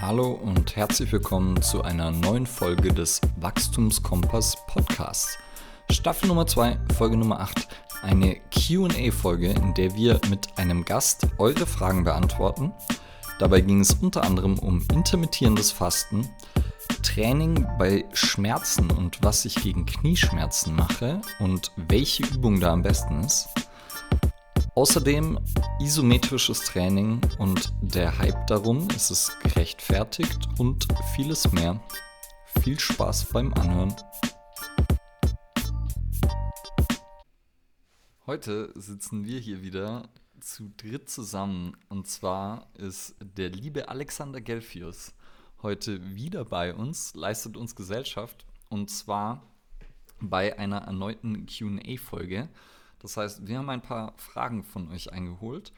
Hallo und herzlich willkommen zu einer neuen Folge des Wachstumskompass Podcasts. Staffel Nummer 2, Folge Nummer 8, eine QA-Folge, in der wir mit einem Gast eure Fragen beantworten. Dabei ging es unter anderem um intermittierendes Fasten, Training bei Schmerzen und was ich gegen Knieschmerzen mache und welche Übung da am besten ist. Außerdem isometrisches Training und der Hype darum, ist es gerechtfertigt und vieles mehr. Viel Spaß beim Anhören. Heute sitzen wir hier wieder zu dritt zusammen und zwar ist der liebe Alexander Gelfius heute wieder bei uns, leistet uns Gesellschaft und zwar bei einer erneuten QA-Folge. Das heißt, wir haben ein paar Fragen von euch eingeholt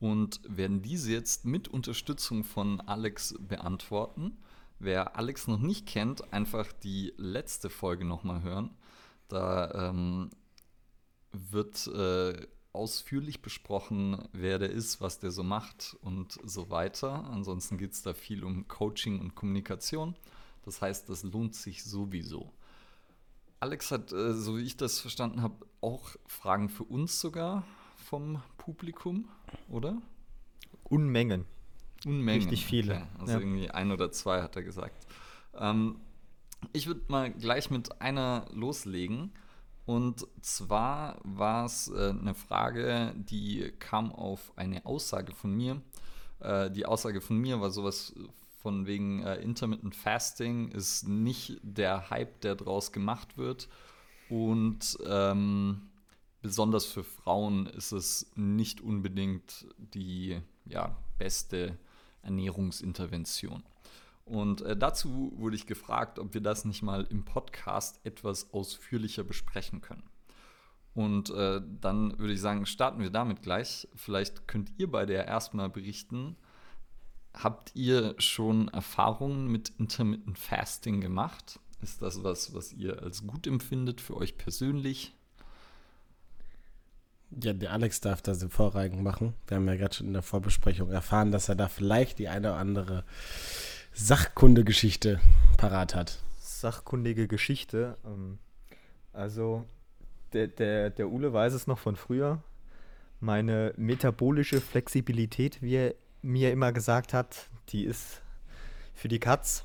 und werden diese jetzt mit Unterstützung von Alex beantworten. Wer Alex noch nicht kennt, einfach die letzte Folge nochmal hören. Da ähm, wird äh, ausführlich besprochen, wer der ist, was der so macht und so weiter. Ansonsten geht es da viel um Coaching und Kommunikation. Das heißt, das lohnt sich sowieso. Alex hat, äh, so wie ich das verstanden habe, auch Fragen für uns sogar vom Publikum, oder? Unmengen. Unmengen. Richtig viele. Okay. Also ja. irgendwie ein oder zwei hat er gesagt. Ähm, ich würde mal gleich mit einer loslegen. Und zwar war es äh, eine Frage, die kam auf eine Aussage von mir. Äh, die Aussage von mir war sowas von wegen äh, Intermittent Fasting ist nicht der Hype, der draus gemacht wird. Und ähm, besonders für Frauen ist es nicht unbedingt die ja, beste Ernährungsintervention. Und äh, dazu wurde ich gefragt, ob wir das nicht mal im Podcast etwas ausführlicher besprechen können. Und äh, dann würde ich sagen, starten wir damit gleich. Vielleicht könnt ihr beide ja erstmal berichten, Habt ihr schon Erfahrungen mit Intermittent Fasting gemacht? Ist das was, was ihr als gut empfindet für euch persönlich? Ja, der Alex darf das im Vorrang machen. Wir haben ja gerade schon in der Vorbesprechung erfahren, dass er da vielleicht die eine oder andere Sachkundegeschichte parat hat. Sachkundige Geschichte. Ähm, also, der, der, der Ule weiß es noch von früher. Meine metabolische Flexibilität, wie er mir immer gesagt hat, die ist für die Katz.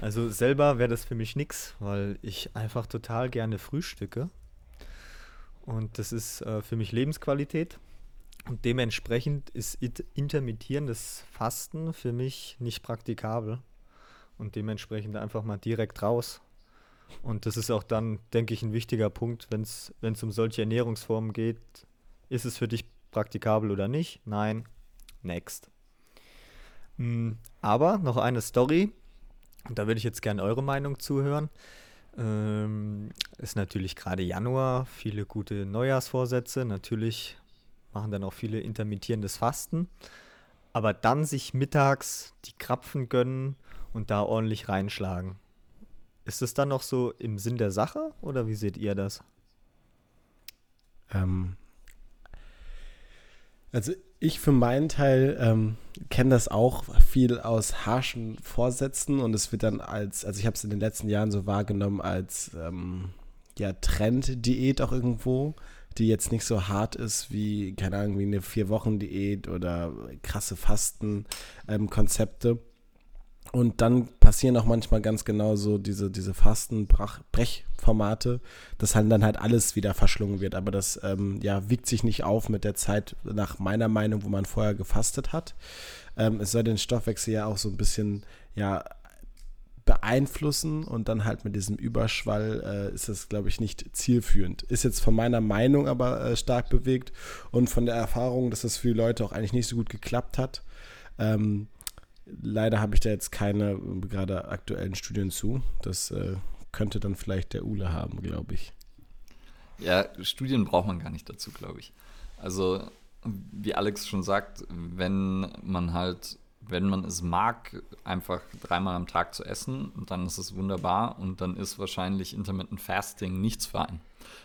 Also selber wäre das für mich nichts, weil ich einfach total gerne frühstücke. Und das ist äh, für mich Lebensqualität. Und dementsprechend ist intermittierendes Fasten für mich nicht praktikabel. Und dementsprechend einfach mal direkt raus. Und das ist auch dann, denke ich, ein wichtiger Punkt, wenn es um solche Ernährungsformen geht. Ist es für dich praktikabel oder nicht? Nein, Next. Mm, aber noch eine Story, und da würde ich jetzt gerne eure Meinung zuhören. Ähm, ist natürlich gerade Januar, viele gute Neujahrsvorsätze. Natürlich machen dann auch viele intermittierendes Fasten. Aber dann sich mittags die Krapfen gönnen und da ordentlich reinschlagen. Ist es dann noch so im Sinn der Sache oder wie seht ihr das? Ähm, also ich für meinen Teil ähm, kenne das auch viel aus harschen Vorsätzen und es wird dann als, also ich habe es in den letzten Jahren so wahrgenommen als ähm, ja, Trend-Diät auch irgendwo, die jetzt nicht so hart ist wie, keine Ahnung, wie eine Vier-Wochen-Diät oder krasse Fasten-Konzepte. Ähm, und dann passieren auch manchmal ganz genau so diese, diese Fasten-Brechformate, dass halt dann halt alles wieder verschlungen wird. Aber das ähm, ja, wiegt sich nicht auf mit der Zeit, nach meiner Meinung, wo man vorher gefastet hat. Ähm, es soll den Stoffwechsel ja auch so ein bisschen ja, beeinflussen und dann halt mit diesem Überschwall äh, ist das, glaube ich, nicht zielführend. Ist jetzt von meiner Meinung aber äh, stark bewegt und von der Erfahrung, dass das für die Leute auch eigentlich nicht so gut geklappt hat. Ähm, Leider habe ich da jetzt keine gerade aktuellen Studien zu. Das äh, könnte dann vielleicht der Ule haben, glaube ich. Ja, Studien braucht man gar nicht dazu, glaube ich. Also, wie Alex schon sagt, wenn man halt, wenn man es mag, einfach dreimal am Tag zu essen, dann ist es wunderbar und dann ist wahrscheinlich Intermittent Fasting nichts für einen.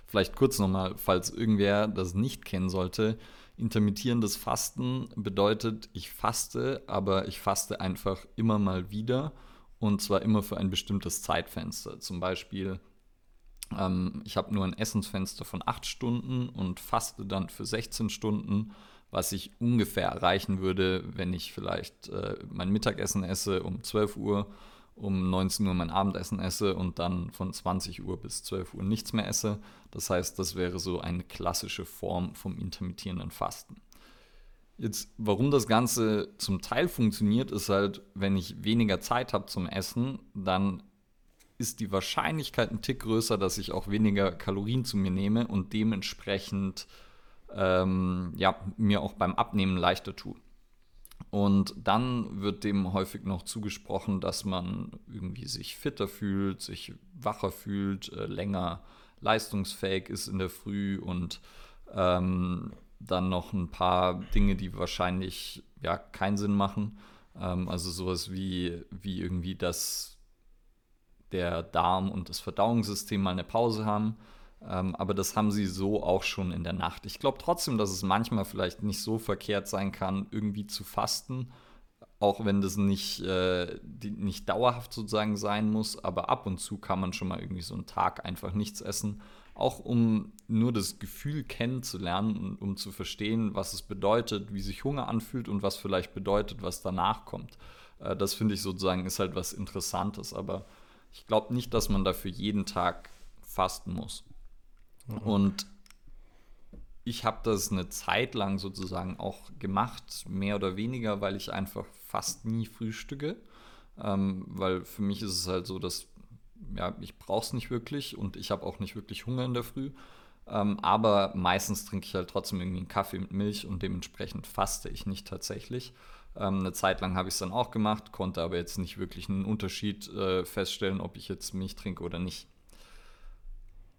Vielleicht kurz nochmal, falls irgendwer das nicht kennen sollte. Intermittierendes Fasten bedeutet, ich faste, aber ich faste einfach immer mal wieder und zwar immer für ein bestimmtes Zeitfenster. Zum Beispiel, ähm, ich habe nur ein Essensfenster von 8 Stunden und faste dann für 16 Stunden, was ich ungefähr erreichen würde, wenn ich vielleicht äh, mein Mittagessen esse um 12 Uhr, um 19 Uhr mein Abendessen esse und dann von 20 Uhr bis 12 Uhr nichts mehr esse. Das heißt, das wäre so eine klassische Form vom intermittierenden Fasten. Jetzt, warum das Ganze zum Teil funktioniert, ist halt, wenn ich weniger Zeit habe zum Essen, dann ist die Wahrscheinlichkeit ein Tick größer, dass ich auch weniger Kalorien zu mir nehme und dementsprechend ähm, ja, mir auch beim Abnehmen leichter tue. Und dann wird dem häufig noch zugesprochen, dass man irgendwie sich fitter fühlt, sich wacher fühlt, äh, länger leistungsfähig ist in der Früh und ähm, dann noch ein paar Dinge, die wahrscheinlich ja keinen Sinn machen. Ähm, also sowas wie, wie irgendwie, dass der Darm und das Verdauungssystem mal eine Pause haben. Ähm, aber das haben sie so auch schon in der Nacht. Ich glaube trotzdem, dass es manchmal vielleicht nicht so verkehrt sein kann, irgendwie zu fasten. Auch wenn das nicht, äh, die, nicht dauerhaft sozusagen sein muss, aber ab und zu kann man schon mal irgendwie so einen Tag einfach nichts essen auch um nur das Gefühl kennenzulernen und um zu verstehen, was es bedeutet, wie sich Hunger anfühlt und was vielleicht bedeutet, was danach kommt. Äh, das finde ich sozusagen ist halt was Interessantes, aber ich glaube nicht, dass man dafür jeden Tag fasten muss. Mhm. Und ich habe das eine Zeit lang sozusagen auch gemacht, mehr oder weniger, weil ich einfach fast nie frühstücke. Ähm, weil für mich ist es halt so, dass ja, ich brauche es nicht wirklich und ich habe auch nicht wirklich Hunger in der Früh. Ähm, aber meistens trinke ich halt trotzdem irgendwie einen Kaffee mit Milch und dementsprechend faste ich nicht tatsächlich. Ähm, eine Zeit lang habe ich es dann auch gemacht, konnte aber jetzt nicht wirklich einen Unterschied äh, feststellen, ob ich jetzt Milch trinke oder nicht.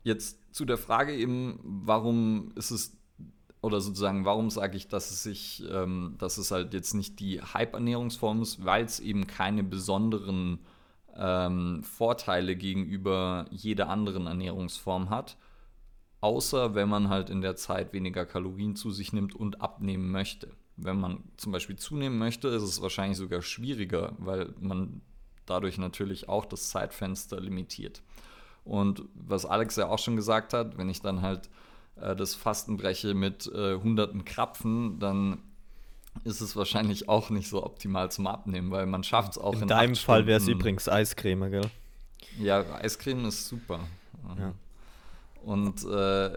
Jetzt zu der Frage eben, warum ist es oder sozusagen, warum sage ich, dass es sich, ähm, dass es halt jetzt nicht die Hype-Ernährungsform ist, weil es eben keine besonderen ähm, Vorteile gegenüber jeder anderen Ernährungsform hat, außer wenn man halt in der Zeit weniger Kalorien zu sich nimmt und abnehmen möchte. Wenn man zum Beispiel zunehmen möchte, ist es wahrscheinlich sogar schwieriger, weil man dadurch natürlich auch das Zeitfenster limitiert. Und was Alex ja auch schon gesagt hat, wenn ich dann halt äh, das Fasten breche mit äh, hunderten Krapfen, dann ist es wahrscheinlich auch nicht so optimal zum Abnehmen, weil man schafft es auch in, in deinem Fall wäre es übrigens Eiscreme, gell? Ja, Eiscreme ist super. Ja. Und äh,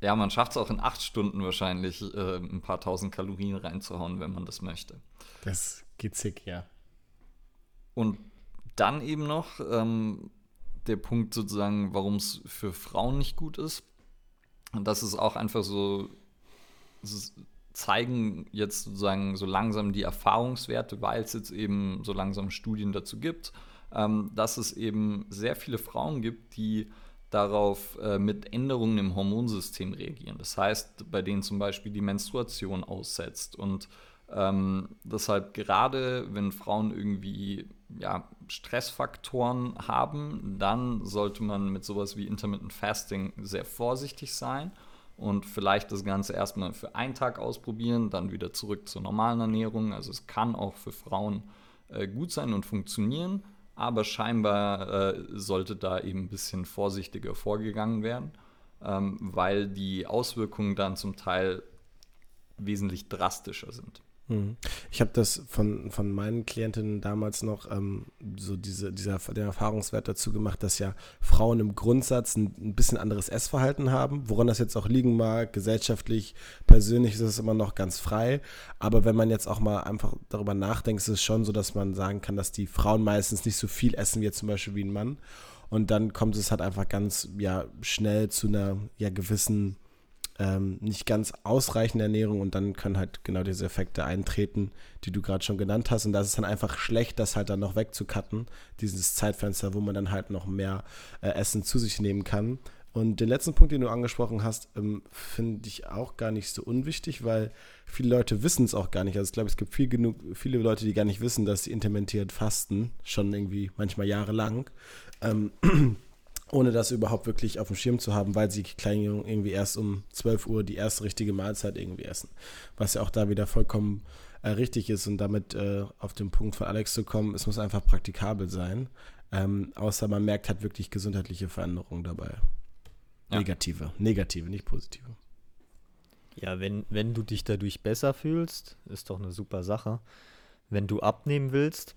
ja, man schafft es auch in acht Stunden wahrscheinlich, äh, ein paar tausend Kalorien reinzuhauen, wenn man das möchte. Das geht sick, ja. Und dann eben noch ähm, der Punkt sozusagen, warum es für Frauen nicht gut ist. Und das ist auch einfach so, zeigen jetzt sozusagen so langsam die Erfahrungswerte, weil es jetzt eben so langsam Studien dazu gibt, ähm, dass es eben sehr viele Frauen gibt, die darauf äh, mit Änderungen im Hormonsystem reagieren. Das heißt, bei denen zum Beispiel die Menstruation aussetzt. Und ähm, deshalb gerade, wenn Frauen irgendwie ja, Stressfaktoren haben, dann sollte man mit sowas wie Intermittent Fasting sehr vorsichtig sein und vielleicht das Ganze erstmal für einen Tag ausprobieren, dann wieder zurück zur normalen Ernährung. Also es kann auch für Frauen äh, gut sein und funktionieren, aber scheinbar äh, sollte da eben ein bisschen vorsichtiger vorgegangen werden, ähm, weil die Auswirkungen dann zum Teil wesentlich drastischer sind. Mhm. Ich habe das von, von meinen Klientinnen damals noch ähm, so diese, dieser, den Erfahrungswert dazu gemacht, dass ja Frauen im Grundsatz ein, ein, bisschen anderes Essverhalten haben, woran das jetzt auch liegen mag, gesellschaftlich, persönlich ist es immer noch ganz frei. Aber wenn man jetzt auch mal einfach darüber nachdenkt, ist es schon so, dass man sagen kann, dass die Frauen meistens nicht so viel essen wie zum Beispiel wie ein Mann. Und dann kommt es halt einfach ganz ja, schnell zu einer ja, gewissen ähm, nicht ganz ausreichende Ernährung und dann können halt genau diese Effekte eintreten, die du gerade schon genannt hast. Und das ist dann einfach schlecht, das halt dann noch wegzucutten, dieses Zeitfenster, wo man dann halt noch mehr äh, Essen zu sich nehmen kann. Und den letzten Punkt, den du angesprochen hast, ähm, finde ich auch gar nicht so unwichtig, weil viele Leute wissen es auch gar nicht. Also ich glaube, es gibt viel genug, viele Leute, die gar nicht wissen, dass sie intermentiert fasten, schon irgendwie manchmal jahrelang. Ähm, ohne das überhaupt wirklich auf dem Schirm zu haben, weil sie Kleinjungen irgendwie erst um 12 Uhr die erste richtige Mahlzeit irgendwie essen. Was ja auch da wieder vollkommen äh, richtig ist und damit äh, auf den Punkt von Alex zu kommen, es muss einfach praktikabel sein. Ähm, außer man merkt halt wirklich gesundheitliche Veränderungen dabei. Ja. Negative, negative, nicht positive. Ja, wenn, wenn du dich dadurch besser fühlst, ist doch eine super Sache. Wenn du abnehmen willst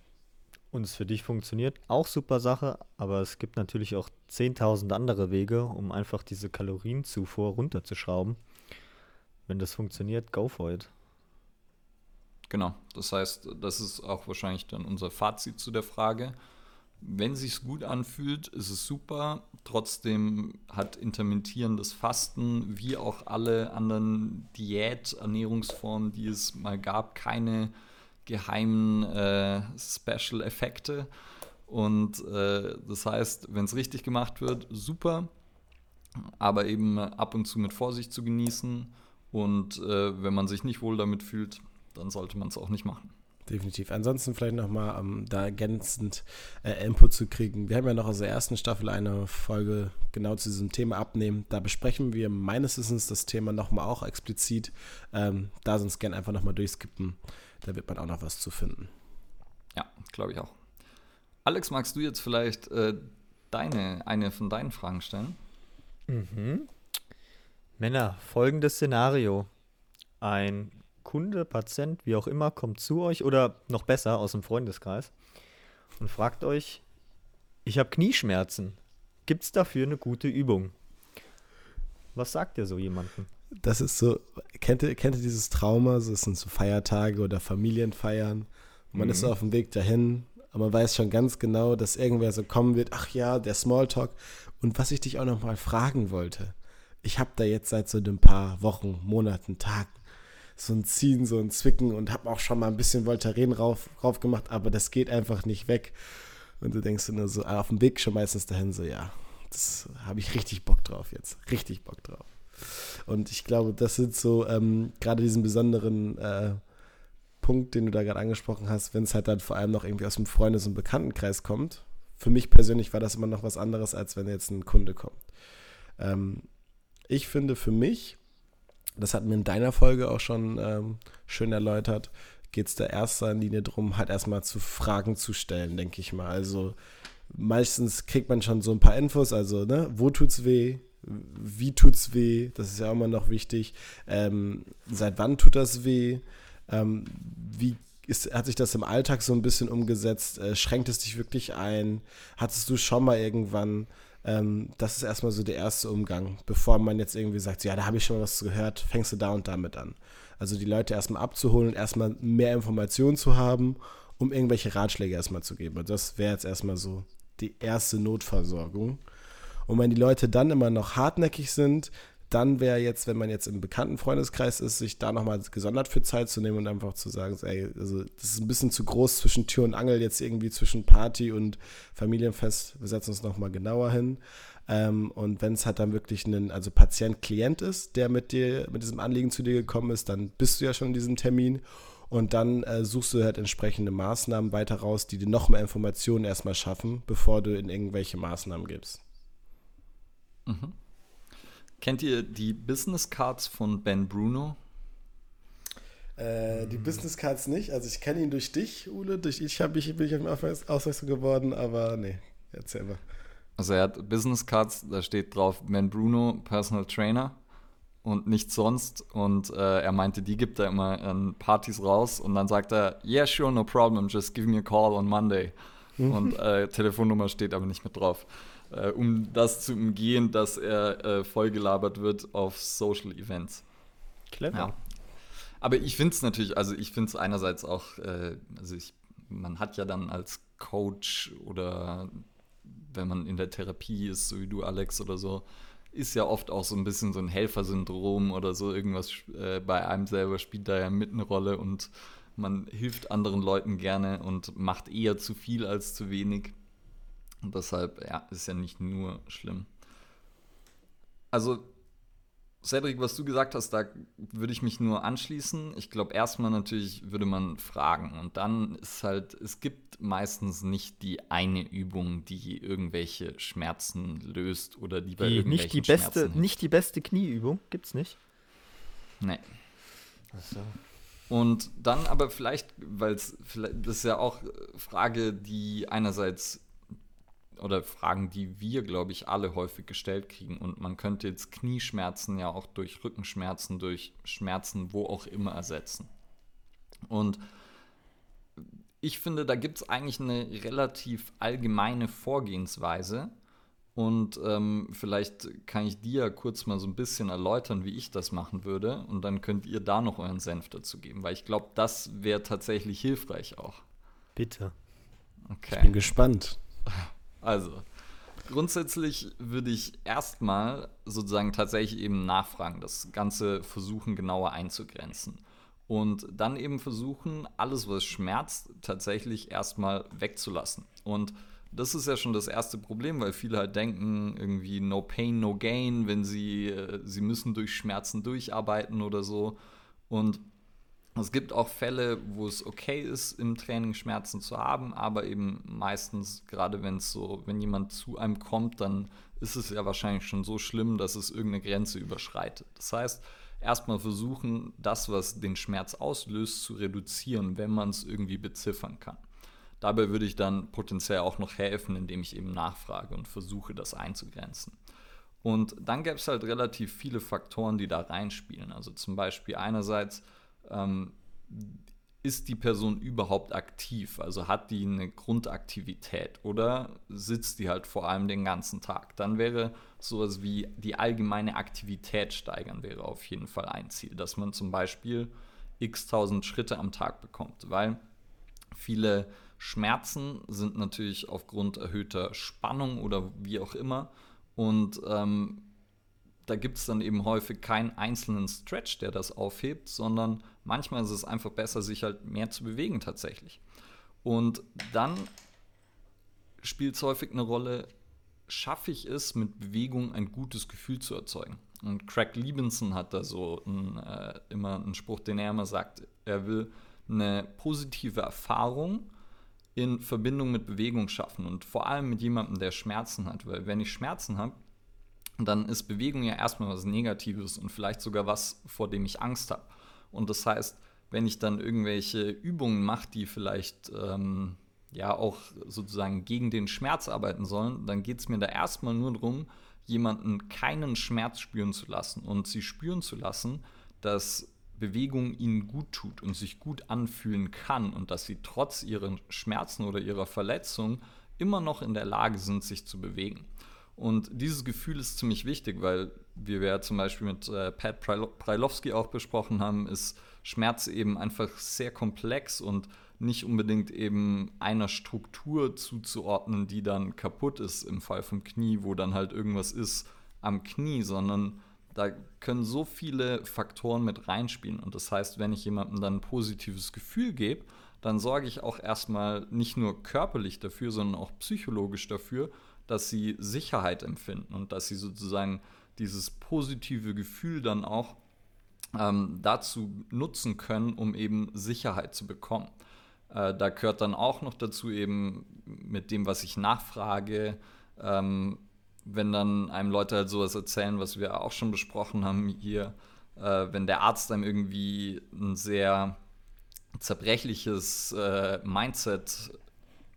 und es für dich funktioniert, auch super Sache, aber es gibt natürlich auch 10.000 andere Wege, um einfach diese Kalorienzufuhr runterzuschrauben. Wenn das funktioniert, go for it. Genau, das heißt, das ist auch wahrscheinlich dann unser Fazit zu der Frage. Wenn es sich gut anfühlt, ist es super. Trotzdem hat intermittierendes Fasten wie auch alle anderen Diät-Ernährungsformen, die es mal gab, keine geheimen äh, Special-Effekte. Und äh, das heißt, wenn es richtig gemacht wird, super, aber eben ab und zu mit Vorsicht zu genießen. Und äh, wenn man sich nicht wohl damit fühlt, dann sollte man es auch nicht machen. Definitiv. Ansonsten vielleicht nochmal, um da ergänzend äh, Input zu kriegen. Wir haben ja noch aus der ersten Staffel eine Folge genau zu diesem Thema abnehmen. Da besprechen wir meines Wissens das Thema nochmal auch explizit. Ähm, da sonst gerne einfach nochmal durchskippen. Da wird man auch noch was zu finden. Ja, glaube ich auch. Alex, magst du jetzt vielleicht äh, deine, eine von deinen Fragen stellen? Mhm. Männer, folgendes Szenario. Ein Kunde, Patient, wie auch immer, kommt zu euch oder noch besser aus dem Freundeskreis und fragt euch, ich habe Knieschmerzen. Gibt es dafür eine gute Übung? Was sagt ihr so jemandem? Das ist so, kennt ihr, kennt ihr dieses Trauma? So, es sind so Feiertage oder Familienfeiern. Man mhm. ist so auf dem Weg dahin, aber man weiß schon ganz genau, dass irgendwer so kommen wird. Ach ja, der Smalltalk. Und was ich dich auch noch mal fragen wollte, ich habe da jetzt seit so ein paar Wochen, Monaten, Tagen so ein Ziehen, so ein Zwicken und habe auch schon mal ein bisschen Voltaren rauf, rauf gemacht, aber das geht einfach nicht weg. Und du denkst nur so, auf dem Weg schon meistens dahin so, ja, das habe ich richtig Bock drauf jetzt. Richtig Bock drauf. Und ich glaube, das sind so ähm, gerade diesen besonderen äh, Punkt, den du da gerade angesprochen hast, wenn es halt dann vor allem noch irgendwie aus dem Freundes- und Bekanntenkreis kommt. Für mich persönlich war das immer noch was anderes, als wenn jetzt ein Kunde kommt. Ähm, ich finde für mich das hatten wir in deiner Folge auch schon ähm, schön erläutert, geht es da erster Linie darum, halt erstmal zu Fragen zu stellen, denke ich mal. Also meistens kriegt man schon so ein paar Infos, also ne, wo tut's weh, wie tut's weh, das ist ja immer noch wichtig. Ähm, seit wann tut das weh? Ähm, wie ist, hat sich das im Alltag so ein bisschen umgesetzt? Äh, schränkt es dich wirklich ein? Hattest du schon mal irgendwann ähm, das ist erstmal so der erste Umgang, bevor man jetzt irgendwie sagt, ja, da habe ich schon mal was gehört, fängst du da und damit an. Also die Leute erstmal abzuholen und erstmal mehr Informationen zu haben, um irgendwelche Ratschläge erstmal zu geben. Also das wäre jetzt erstmal so die erste Notversorgung. Und wenn die Leute dann immer noch hartnäckig sind, dann wäre jetzt, wenn man jetzt im bekannten Freundeskreis ist, sich da nochmal gesondert für Zeit zu nehmen und einfach zu sagen, ey, also das ist ein bisschen zu groß zwischen Tür und Angel, jetzt irgendwie zwischen Party und Familienfest, wir setzen uns nochmal genauer hin. Ähm, und wenn es halt dann wirklich ein, also Patient-Klient ist, der mit dir, mit diesem Anliegen zu dir gekommen ist, dann bist du ja schon in diesem Termin. Und dann äh, suchst du halt entsprechende Maßnahmen weiter raus, die dir noch mehr Informationen erstmal schaffen, bevor du in irgendwelche Maßnahmen gibst. Mhm. Kennt ihr die Business Cards von Ben Bruno? Äh, die Business Cards nicht. Also ich kenne ihn durch dich, Ule. Durch ich habe ich bin ich auf aufmerksam geworden, aber nee, erzähl mal. Also er hat Business Cards, da steht drauf Ben Bruno, Personal Trainer und nichts sonst. Und äh, er meinte, die gibt er immer an Partys raus und dann sagt er, yeah, sure, no problem, just give me a call on Monday. Mhm. Und äh, Telefonnummer steht aber nicht mit drauf äh, um das zu umgehen, dass er äh, vollgelabert wird auf Social Events. Clever. Ja. Aber ich finde es natürlich, also ich finde es einerseits auch, äh, also ich, man hat ja dann als Coach oder wenn man in der Therapie ist, so wie du, Alex, oder so, ist ja oft auch so ein bisschen so ein Helfersyndrom oder so irgendwas äh, bei einem selber spielt da ja mit eine Rolle und man hilft anderen Leuten gerne und macht eher zu viel als zu wenig. Und deshalb, ja, ist ja nicht nur schlimm. Also, Cedric, was du gesagt hast, da würde ich mich nur anschließen. Ich glaube, erstmal natürlich würde man fragen. Und dann ist halt, es gibt meistens nicht die eine Übung, die irgendwelche Schmerzen löst oder die bei Die, irgendwelchen nicht, die beste, Schmerzen nicht die beste Knieübung, gibt's nicht. Nee. Achso. Und dann aber vielleicht, weil es vielleicht, das ist ja auch Frage, die einerseits oder Fragen, die wir, glaube ich, alle häufig gestellt kriegen. Und man könnte jetzt Knieschmerzen ja auch durch Rückenschmerzen, durch Schmerzen, wo auch immer ersetzen. Und ich finde, da gibt es eigentlich eine relativ allgemeine Vorgehensweise. Und ähm, vielleicht kann ich dir kurz mal so ein bisschen erläutern, wie ich das machen würde. Und dann könnt ihr da noch euren Senf dazu geben, weil ich glaube, das wäre tatsächlich hilfreich auch. Bitte. Okay. Ich bin gespannt. Also, grundsätzlich würde ich erstmal sozusagen tatsächlich eben nachfragen, das Ganze versuchen genauer einzugrenzen. Und dann eben versuchen, alles, was schmerzt, tatsächlich erstmal wegzulassen. Und das ist ja schon das erste Problem, weil viele halt denken, irgendwie no pain, no gain, wenn sie, äh, sie müssen durch Schmerzen durcharbeiten oder so. Und es gibt auch Fälle, wo es okay ist, im Training Schmerzen zu haben, aber eben meistens, gerade wenn es so, wenn jemand zu einem kommt, dann ist es ja wahrscheinlich schon so schlimm, dass es irgendeine Grenze überschreitet. Das heißt, erstmal versuchen, das, was den Schmerz auslöst, zu reduzieren, wenn man es irgendwie beziffern kann. Dabei würde ich dann potenziell auch noch helfen, indem ich eben nachfrage und versuche, das einzugrenzen. Und dann gäbe es halt relativ viele Faktoren, die da reinspielen. Also zum Beispiel einerseits, ähm, ist die Person überhaupt aktiv? Also hat die eine Grundaktivität oder sitzt die halt vor allem den ganzen Tag? Dann wäre sowas wie die allgemeine Aktivität steigern, wäre auf jeden Fall ein Ziel, dass man zum Beispiel x tausend Schritte am Tag bekommt, weil viele Schmerzen sind natürlich aufgrund erhöhter Spannung oder wie auch immer und ähm, da gibt es dann eben häufig keinen einzelnen Stretch, der das aufhebt, sondern manchmal ist es einfach besser, sich halt mehr zu bewegen tatsächlich. Und dann spielt es häufig eine Rolle, schaffe ich es, mit Bewegung ein gutes Gefühl zu erzeugen. Und Craig Liebenson hat da so ein, äh, immer einen Spruch, den er immer sagt, er will eine positive Erfahrung in Verbindung mit Bewegung schaffen und vor allem mit jemandem, der Schmerzen hat, weil wenn ich Schmerzen habe, dann ist Bewegung ja erstmal was Negatives und vielleicht sogar was, vor dem ich Angst habe. Und das heißt, wenn ich dann irgendwelche Übungen mache, die vielleicht ähm, ja auch sozusagen gegen den Schmerz arbeiten sollen, dann geht es mir da erstmal nur darum, jemanden keinen Schmerz spüren zu lassen und sie spüren zu lassen, dass Bewegung ihnen gut tut und sich gut anfühlen kann und dass sie trotz ihren Schmerzen oder ihrer Verletzung immer noch in der Lage sind, sich zu bewegen. Und dieses Gefühl ist ziemlich wichtig, weil wie wir ja zum Beispiel mit äh, Pat Prailowski auch besprochen haben, ist Schmerz eben einfach sehr komplex und nicht unbedingt eben einer Struktur zuzuordnen, die dann kaputt ist im Fall vom Knie, wo dann halt irgendwas ist am Knie, sondern da können so viele Faktoren mit reinspielen. Und das heißt, wenn ich jemandem dann ein positives Gefühl gebe, dann sorge ich auch erstmal nicht nur körperlich dafür, sondern auch psychologisch dafür, dass sie Sicherheit empfinden und dass sie sozusagen dieses positive Gefühl dann auch ähm, dazu nutzen können, um eben Sicherheit zu bekommen. Äh, da gehört dann auch noch dazu eben mit dem, was ich nachfrage, ähm, wenn dann einem Leute halt sowas erzählen, was wir auch schon besprochen haben hier, äh, wenn der Arzt einem irgendwie ein sehr zerbrechliches äh, Mindset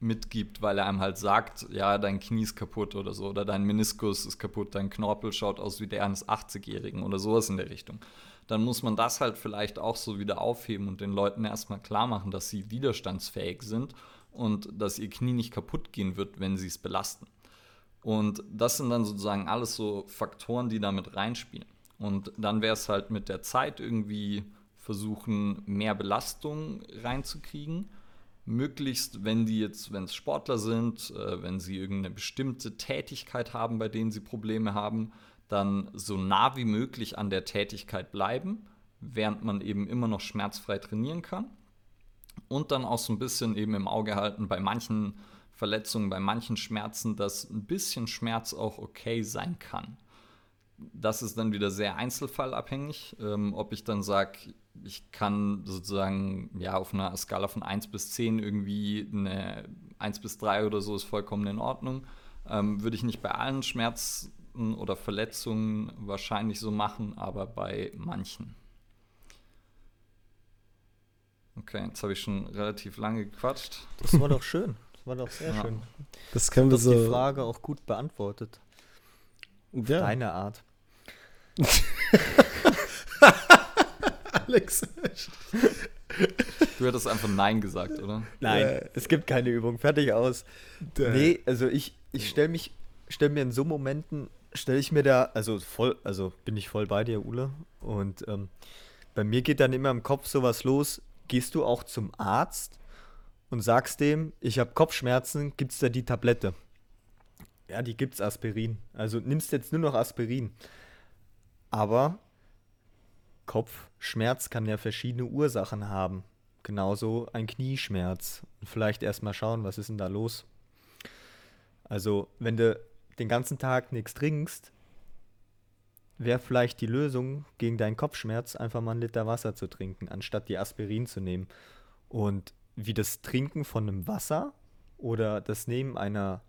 mitgibt, weil er einem halt sagt, ja, dein Knie ist kaputt oder so, oder dein Meniskus ist kaputt, dein Knorpel schaut aus wie der eines 80-Jährigen oder sowas in der Richtung. Dann muss man das halt vielleicht auch so wieder aufheben und den Leuten erstmal klar machen, dass sie widerstandsfähig sind und dass ihr Knie nicht kaputt gehen wird, wenn sie es belasten. Und das sind dann sozusagen alles so Faktoren, die damit reinspielen. Und dann wäre es halt mit der Zeit irgendwie versuchen, mehr Belastung reinzukriegen möglichst, wenn die jetzt, wenn es Sportler sind, äh, wenn sie irgendeine bestimmte Tätigkeit haben, bei denen sie Probleme haben, dann so nah wie möglich an der Tätigkeit bleiben, während man eben immer noch schmerzfrei trainieren kann. Und dann auch so ein bisschen eben im Auge halten bei manchen Verletzungen, bei manchen Schmerzen, dass ein bisschen Schmerz auch okay sein kann. das ist dann wieder sehr einzelfallabhängig, ähm, ob ich dann sage, ich kann sozusagen ja auf einer Skala von 1 bis 10 irgendwie eine 1 bis 3 oder so ist vollkommen in Ordnung. Ähm, würde ich nicht bei allen Schmerzen oder Verletzungen wahrscheinlich so machen, aber bei manchen. Okay, jetzt habe ich schon relativ lange gequatscht. Das war doch schön. Das war doch sehr ja. schön. Das können wir du so. die Frage auch gut beantwortet. Ja. Deine Art. Alex. Du hättest einfach Nein gesagt, oder? Nein, äh, es gibt keine Übung. Fertig aus. Äh. Nee, also ich, ich stelle mich, stelle mir in so Momenten, stelle ich mir da, also voll, also bin ich voll bei dir, Ule. Und ähm, bei mir geht dann immer im Kopf sowas los. Gehst du auch zum Arzt und sagst dem, ich habe Kopfschmerzen, gibt's da die Tablette? Ja, die gibt's Aspirin. Also nimmst jetzt nur noch Aspirin. Aber Kopfschmerz kann ja verschiedene Ursachen haben. Genauso ein Knieschmerz. vielleicht erstmal schauen, was ist denn da los. Also, wenn du den ganzen Tag nichts trinkst, wäre vielleicht die Lösung gegen deinen Kopfschmerz, einfach mal einen Liter Wasser zu trinken, anstatt die Aspirin zu nehmen. Und wie das Trinken von einem Wasser oder das Nehmen einer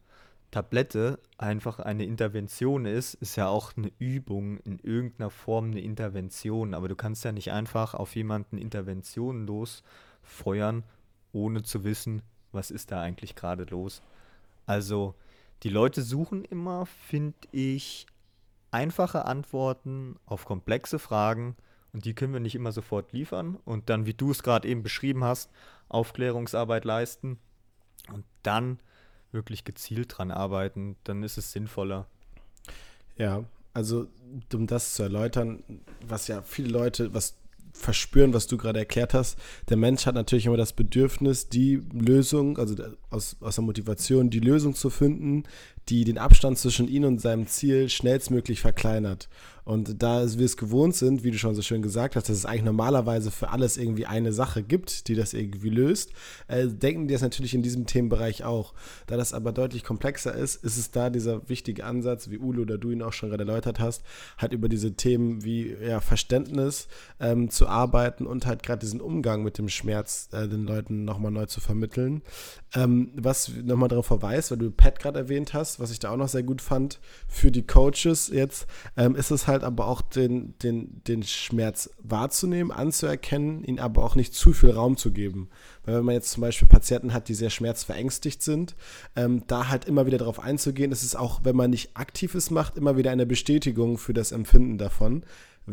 Tablette einfach eine Intervention ist, ist ja auch eine Übung, in irgendeiner Form eine Intervention. Aber du kannst ja nicht einfach auf jemanden Interventionen losfeuern, ohne zu wissen, was ist da eigentlich gerade los. Also die Leute suchen immer, finde ich, einfache Antworten auf komplexe Fragen und die können wir nicht immer sofort liefern und dann, wie du es gerade eben beschrieben hast, Aufklärungsarbeit leisten und dann wirklich gezielt dran arbeiten, dann ist es sinnvoller. Ja, also um das zu erläutern, was ja viele Leute, was verspüren, was du gerade erklärt hast. Der Mensch hat natürlich immer das Bedürfnis, die Lösung, also aus, aus der Motivation, die Lösung zu finden, die den Abstand zwischen ihm und seinem Ziel schnellstmöglich verkleinert. Und da wir es gewohnt sind, wie du schon so schön gesagt hast, dass es eigentlich normalerweise für alles irgendwie eine Sache gibt, die das irgendwie löst, äh, denken die das natürlich in diesem Themenbereich auch. Da das aber deutlich komplexer ist, ist es da dieser wichtige Ansatz, wie Ulu oder du ihn auch schon gerade erläutert hast, halt über diese Themen wie ja, Verständnis ähm, zu arbeiten und halt gerade diesen Umgang mit dem Schmerz äh, den Leuten nochmal neu zu vermitteln. Ähm, was nochmal darauf verweist, weil du Pat gerade erwähnt hast, was ich da auch noch sehr gut fand, für die Coaches jetzt, ähm, ist es halt aber auch den, den, den Schmerz wahrzunehmen, anzuerkennen, ihn aber auch nicht zu viel Raum zu geben. Weil wenn man jetzt zum Beispiel Patienten hat, die sehr schmerzverängstigt sind, ähm, da halt immer wieder darauf einzugehen, ist es auch, wenn man nicht aktives macht, immer wieder eine Bestätigung für das Empfinden davon.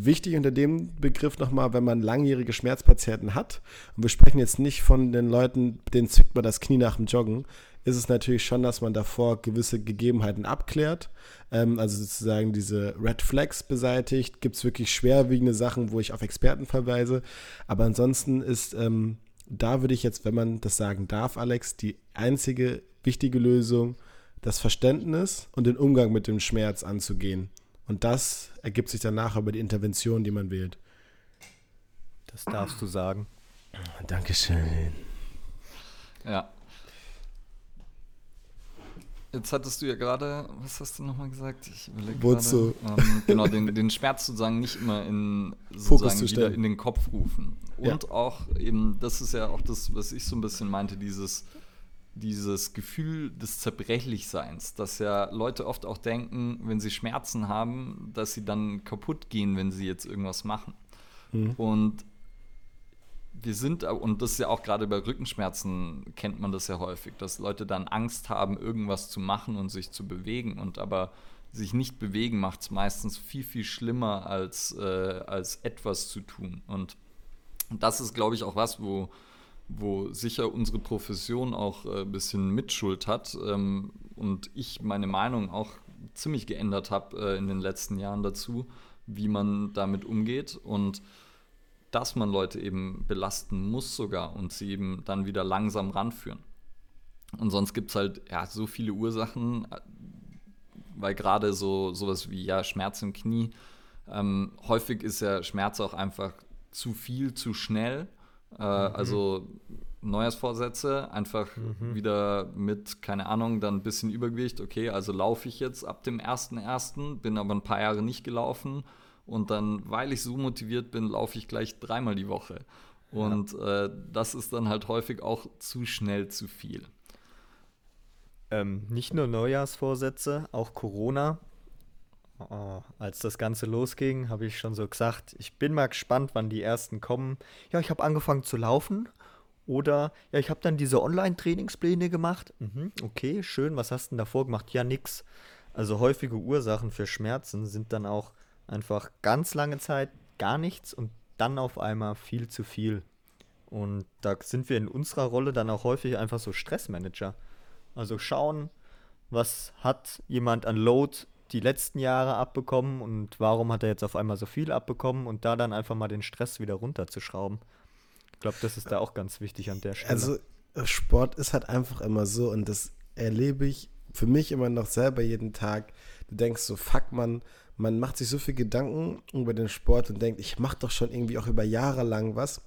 Wichtig unter dem Begriff nochmal, wenn man langjährige Schmerzpatienten hat, und wir sprechen jetzt nicht von den Leuten, denen zwickt man das Knie nach dem Joggen, ist es natürlich schon, dass man davor gewisse Gegebenheiten abklärt. Ähm, also sozusagen diese Red Flags beseitigt. Gibt es wirklich schwerwiegende Sachen, wo ich auf Experten verweise. Aber ansonsten ist ähm, da würde ich jetzt, wenn man das sagen darf, Alex, die einzige wichtige Lösung, das Verständnis und den Umgang mit dem Schmerz anzugehen. Und das ergibt sich danach über die Intervention, die man wählt. Das darfst du sagen. Dankeschön. Ja. Jetzt hattest du ja gerade, was hast du nochmal gesagt? Ich überlege Wozu? Ähm, genau, den, den Schmerz sozusagen nicht immer in, sozusagen wieder in den Kopf rufen. Und ja. auch eben, das ist ja auch das, was ich so ein bisschen meinte, dieses dieses Gefühl des Zerbrechlichseins, dass ja Leute oft auch denken, wenn sie Schmerzen haben, dass sie dann kaputt gehen, wenn sie jetzt irgendwas machen. Mhm. Und wir sind, und das ist ja auch gerade bei Rückenschmerzen, kennt man das ja häufig, dass Leute dann Angst haben, irgendwas zu machen und sich zu bewegen. Und aber sich nicht bewegen macht es meistens viel, viel schlimmer, als, äh, als etwas zu tun. Und das ist, glaube ich, auch was, wo wo sicher unsere Profession auch äh, ein bisschen Mitschuld hat ähm, und ich meine Meinung auch ziemlich geändert habe äh, in den letzten Jahren dazu, wie man damit umgeht und dass man Leute eben belasten muss sogar und sie eben dann wieder langsam ranführen. Und sonst gibt es halt ja, so viele Ursachen, äh, weil gerade so sowas wie ja, Schmerz im Knie, ähm, häufig ist ja Schmerz auch einfach zu viel, zu schnell äh, mhm. Also Neujahrsvorsätze, einfach mhm. wieder mit, keine Ahnung, dann ein bisschen Übergewicht. Okay, also laufe ich jetzt ab dem 1.1., bin aber ein paar Jahre nicht gelaufen und dann, weil ich so motiviert bin, laufe ich gleich dreimal die Woche. Und ja. äh, das ist dann halt häufig auch zu schnell zu viel. Ähm, nicht nur Neujahrsvorsätze, auch Corona. Oh, als das Ganze losging, habe ich schon so gesagt, ich bin mal gespannt, wann die ersten kommen. Ja, ich habe angefangen zu laufen. Oder, ja, ich habe dann diese Online-Trainingspläne gemacht. Mhm, okay, schön. Was hast du denn davor gemacht? Ja, nix. Also häufige Ursachen für Schmerzen sind dann auch einfach ganz lange Zeit gar nichts und dann auf einmal viel zu viel. Und da sind wir in unserer Rolle dann auch häufig einfach so Stressmanager. Also schauen, was hat jemand an Load die letzten Jahre abbekommen und warum hat er jetzt auf einmal so viel abbekommen und da dann einfach mal den Stress wieder runterzuschrauben. Ich glaube, das ist da auch ganz wichtig an der Stelle. Also Sport ist halt einfach immer so und das erlebe ich für mich immer noch selber jeden Tag. Du denkst so, fuck man, man macht sich so viel Gedanken über den Sport und denkt, ich mache doch schon irgendwie auch über Jahre lang was.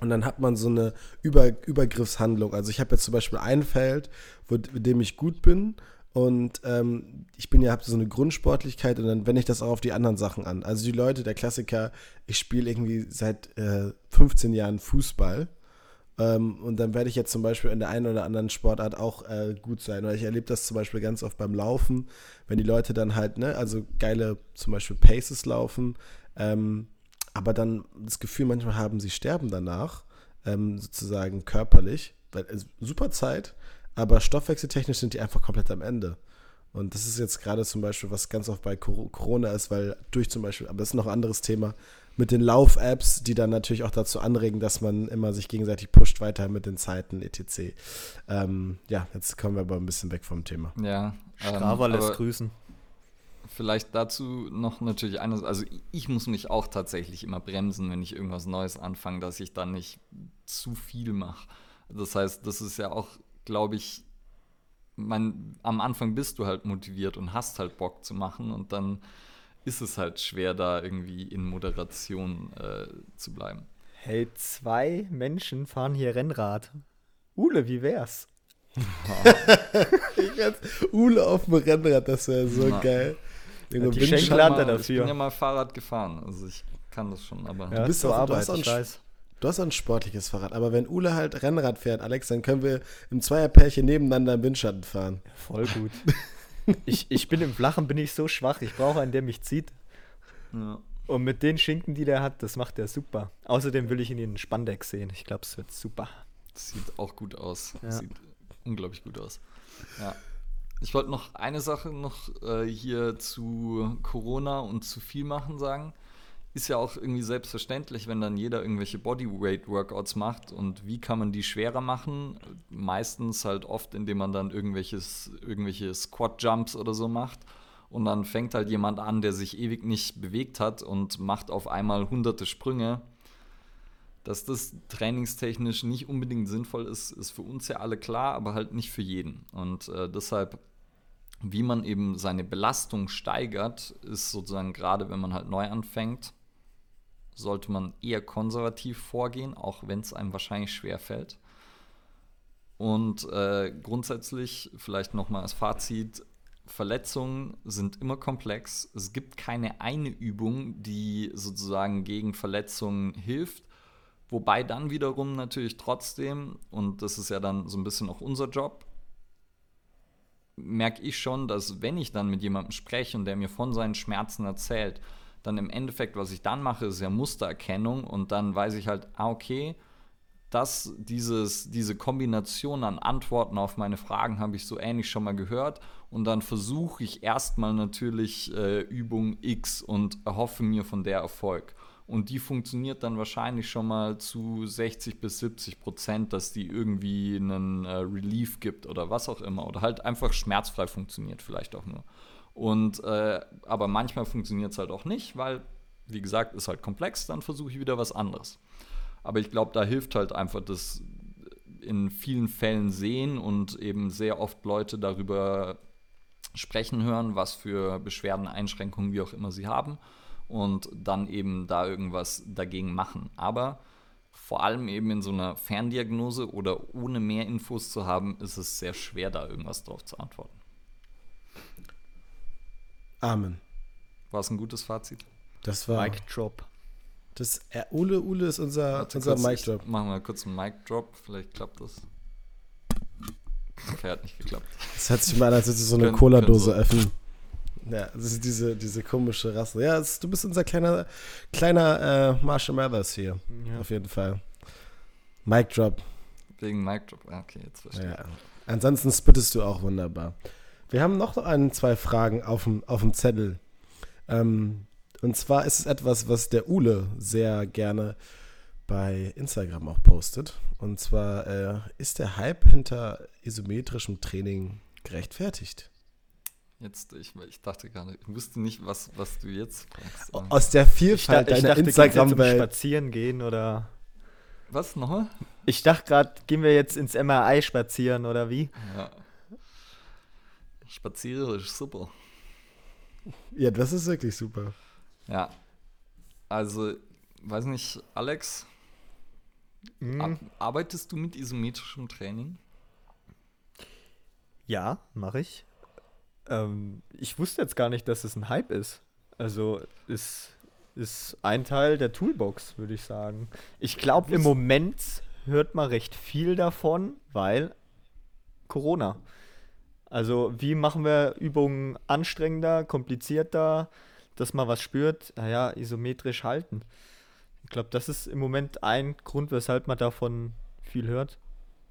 Und dann hat man so eine Über Übergriffshandlung. Also ich habe jetzt zum Beispiel ein Feld, wo, in dem ich gut bin. Und ähm, ich bin ja, habe so eine Grundsportlichkeit und dann wende ich das auch auf die anderen Sachen an. Also die Leute, der Klassiker, ich spiele irgendwie seit äh, 15 Jahren Fußball. Ähm, und dann werde ich jetzt zum Beispiel in der einen oder anderen Sportart auch äh, gut sein. Weil ich erlebe das zum Beispiel ganz oft beim Laufen, wenn die Leute dann halt, ne, also geile zum Beispiel Paces laufen, ähm, aber dann das Gefühl manchmal haben, sie sterben danach, ähm, sozusagen körperlich, weil äh, super Zeit, aber stoffwechseltechnisch sind die einfach komplett am Ende. Und das ist jetzt gerade zum Beispiel, was ganz oft bei Corona ist, weil durch zum Beispiel, aber das ist noch ein anderes Thema, mit den Lauf-Apps, die dann natürlich auch dazu anregen, dass man immer sich gegenseitig pusht weiter mit den Zeiten, etc. Ähm, ja, jetzt kommen wir aber ein bisschen weg vom Thema. Ja. Strava ähm, lässt grüßen. Vielleicht dazu noch natürlich eines, also ich muss mich auch tatsächlich immer bremsen, wenn ich irgendwas Neues anfange, dass ich dann nicht zu viel mache. Das heißt, das ist ja auch, glaube ich, man, am Anfang bist du halt motiviert und hast halt Bock zu machen und dann ist es halt schwer, da irgendwie in Moderation äh, zu bleiben. Hey, zwei Menschen fahren hier Rennrad. Ule, wie wär's? Ule auf dem Rennrad, das wäre so Na. geil. Junge, die Schenkelante dafür. Ich bin ja mal Fahrrad gefahren, also ich kann das schon, aber. Ja, du bist so Arbeit, du hast, ein, du hast ein sportliches Fahrrad, aber wenn Ule halt Rennrad fährt, Alex, dann können wir im Zweierpärchen nebeneinander im Windschatten fahren. Voll gut. ich, ich bin im Flachen, bin ich so schwach, ich brauche einen, der mich zieht. Ja. Und mit den Schinken, die der hat, das macht er super. Außerdem will ich ihn in Spandex sehen. Ich glaube, es wird super. Sieht auch gut aus. Ja. Sieht unglaublich gut aus. Ja. Ich wollte noch eine Sache noch äh, hier zu Corona und zu viel machen sagen. Ist ja auch irgendwie selbstverständlich, wenn dann jeder irgendwelche Bodyweight-Workouts macht. Und wie kann man die schwerer machen? Meistens halt oft, indem man dann irgendwelches, irgendwelche Squat-Jumps oder so macht. Und dann fängt halt jemand an, der sich ewig nicht bewegt hat und macht auf einmal hunderte Sprünge. Dass das trainingstechnisch nicht unbedingt sinnvoll ist, ist für uns ja alle klar, aber halt nicht für jeden. Und äh, deshalb wie man eben seine Belastung steigert, ist sozusagen gerade, wenn man halt neu anfängt, sollte man eher konservativ vorgehen, auch wenn es einem wahrscheinlich schwer fällt. Und äh, grundsätzlich vielleicht nochmal als Fazit, Verletzungen sind immer komplex. Es gibt keine eine Übung, die sozusagen gegen Verletzungen hilft. Wobei dann wiederum natürlich trotzdem, und das ist ja dann so ein bisschen auch unser Job, merke ich schon, dass wenn ich dann mit jemandem spreche und der mir von seinen Schmerzen erzählt, dann im Endeffekt, was ich dann mache, ist ja Mustererkennung und dann weiß ich halt, ah, okay, dass dieses, diese Kombination an Antworten auf meine Fragen habe ich so ähnlich schon mal gehört und dann versuche ich erstmal natürlich äh, Übung X und erhoffe mir von der Erfolg. Und die funktioniert dann wahrscheinlich schon mal zu 60 bis 70 Prozent, dass die irgendwie einen äh, Relief gibt oder was auch immer. Oder halt einfach schmerzfrei funktioniert, vielleicht auch nur. Und äh, aber manchmal funktioniert es halt auch nicht, weil, wie gesagt, ist halt komplex, dann versuche ich wieder was anderes. Aber ich glaube, da hilft halt einfach das in vielen Fällen sehen und eben sehr oft Leute darüber sprechen hören, was für Beschwerden, Einschränkungen, wie auch immer sie haben und dann eben da irgendwas dagegen machen. Aber vor allem eben in so einer Ferndiagnose oder ohne mehr Infos zu haben, ist es sehr schwer, da irgendwas drauf zu antworten. Amen. War es ein gutes Fazit? Das war. Mic Drop. Das, äh, Ule, Ule ist unser, Warte unser kurz, Mic Drop. ich- Machen wir kurz einen Mic Drop, vielleicht klappt das. Okay, hat nicht geklappt. Das hört sich mal an, als würdest du so eine Cola-Dose öffnen. Ja, das ist diese, diese komische Rasse. Ja, es, du bist unser kleiner, kleiner äh, Marshall Mathers hier. Ja. Auf jeden Fall. Mic Drop. Wegen Mic Drop. Ah, Okay, jetzt verstehe Ja. Ansonsten spittest du auch wunderbar. Wir haben noch ein, zwei Fragen auf dem, auf dem Zettel. Ähm, und zwar ist es etwas, was der Ule sehr gerne bei Instagram auch postet. Und zwar äh, ist der Hype hinter isometrischem Training gerechtfertigt. ich. Jetzt, ich, ich dachte gerade, ich wusste nicht, was, was du jetzt fragst. Aus der Ich, Vielfalt ich deiner jetzt um Instagram-Welt. Spazieren gehen oder. Was, nochmal? Ich dachte gerade, gehen wir jetzt ins MRI spazieren oder wie? Ja. Spazieren ist super. Ja, das ist wirklich super. Ja. Also, weiß nicht, Alex, Hm, ar arbeitest du mit isometrischem Training? Ja, mache ich. Ähm, ich wusste jetzt gar nicht, dass es ein Hype ist. Also ist, ist ein Teil der Toolbox, würde ich sagen. Ich glaube, im Moment hört man recht viel davon, weil Corona. Also wie machen wir Übungen anstrengender, komplizierter, dass man was spürt? Naja, isometrisch halten. Ich glaube, das ist im Moment ein Grund, weshalb man davon viel hört.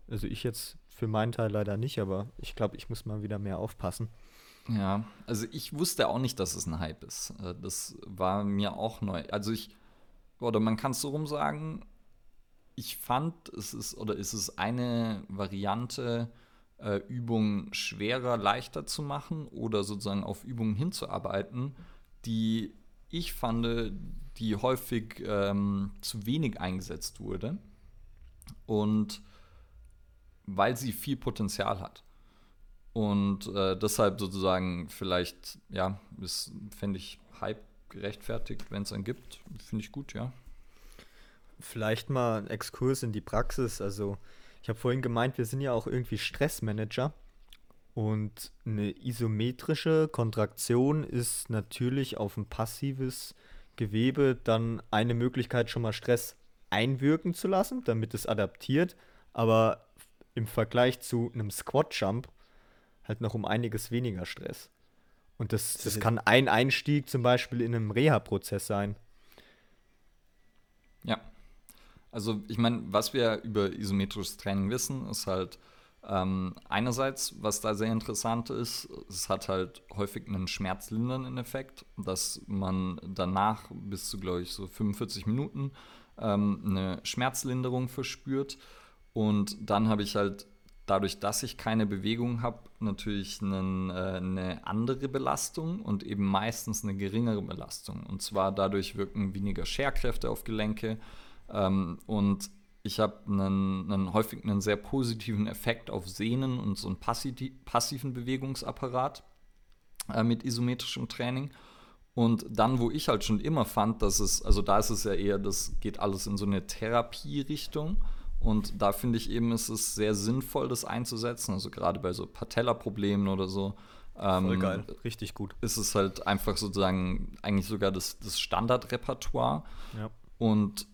Also ich jetzt für meinen Teil leider nicht, aber ich glaube, ich muss mal wieder mehr aufpassen. Ja, also ich wusste auch nicht, dass es ein Hype ist. Äh, Das war mir auch neu. Also ich, oder man kann es so rum sagen, ich fand, es ist, oder ist es eine Variante, äh, Übungen schwerer, leichter zu machen oder sozusagen auf Übungen hinzuarbeiten, die ich fand, die häufig ähm, zu wenig eingesetzt wurde. Und weil sie viel Potenzial hat. Und äh, deshalb sozusagen vielleicht, ja, ist, fände ich Hype gerechtfertigt, wenn es einen gibt. Finde ich gut, ja. Vielleicht mal ein Exkurs in die Praxis. Also, ich habe vorhin gemeint, wir sind ja auch irgendwie Stressmanager. Und eine isometrische Kontraktion ist natürlich auf ein passives Gewebe dann eine Möglichkeit, schon mal Stress einwirken zu lassen, damit es adaptiert. Aber im Vergleich zu einem Squat-Jump halt noch um einiges weniger Stress. Und das, Das kann ein Einstieg zum Beispiel in einem Reha-Prozess sein. Ja. Also ich meine, was wir über isometrisches Training wissen, ist halt ähm, einerseits, was da sehr interessant ist, es hat halt häufig einen schmerzlindernden Effekt, dass man danach bis zu, glaube ich, so 45 Minuten ähm, eine Schmerzlinderung verspürt. Und dann habe ich halt dadurch, dass ich keine Bewegung habe, natürlich einen, äh, eine andere Belastung und eben meistens eine geringere Belastung. Und zwar dadurch wirken weniger Scherkräfte auf Gelenke ähm, und ich habe einen, einen häufig einen sehr positiven Effekt auf Sehnen und so einen passi passiven Bewegungsapparat äh, mit isometrischem Training. Und dann, wo ich halt schon immer fand, dass es, also da ist es ja eher, das geht alles in so eine Therapierichtung. Und da finde ich eben, ist es sehr sinnvoll, das einzusetzen. Also gerade bei so Patella-Problemen oder so. ähm, Richtig gut. Ist es halt einfach sozusagen eigentlich sogar das, das Standardrepertoire. Ja. Und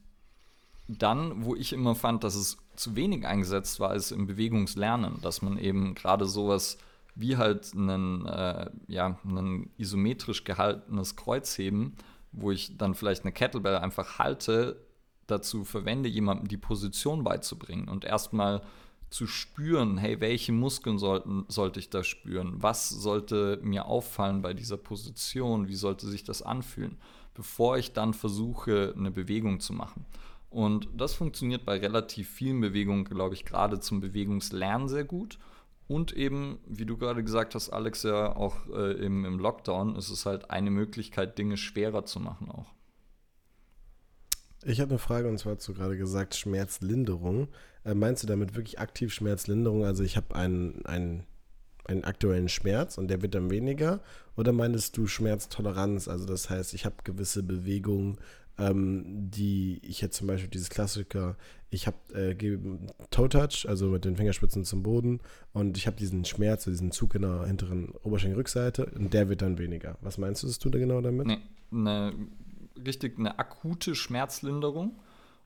dann, wo ich immer fand, dass es zu wenig eingesetzt war, ist im Bewegungslernen, dass man eben gerade sowas wie halt einen, äh, ja, einen isometrisch gehaltenes Kreuzheben, wo ich dann vielleicht eine Kettlebell einfach halte, dazu verwende, jemandem die Position beizubringen und erstmal zu spüren, hey, welche Muskeln sollten, sollte ich da spüren? Was sollte mir auffallen bei dieser Position? Wie sollte sich das anfühlen? Bevor ich dann versuche, eine Bewegung zu machen. Und das funktioniert bei relativ vielen Bewegungen, glaube ich, gerade zum Bewegungslernen sehr gut. Und eben, wie du gerade gesagt hast, Alex, ja auch äh, im, im Lockdown ist es halt eine Möglichkeit, Dinge schwerer zu machen auch. Ich habe eine Frage und zwar hast du gerade gesagt Schmerzlinderung. Äh, meinst du damit wirklich aktiv Schmerzlinderung? Also ich habe einen, einen einen aktuellen Schmerz und der wird dann weniger? Oder meinst du Schmerztoleranz? Also das heißt, ich habe gewisse Bewegungen, ähm, die ich jetzt zum Beispiel dieses Klassiker, ich habe äh, Toe-Touch, also mit den Fingerspitzen zum Boden und ich habe diesen Schmerz, diesen Zug in der hinteren Oberschenkelrückseite und der wird dann weniger. Was meinst du, das tut er genau damit? Nee, eine, richtig eine akute Schmerzlinderung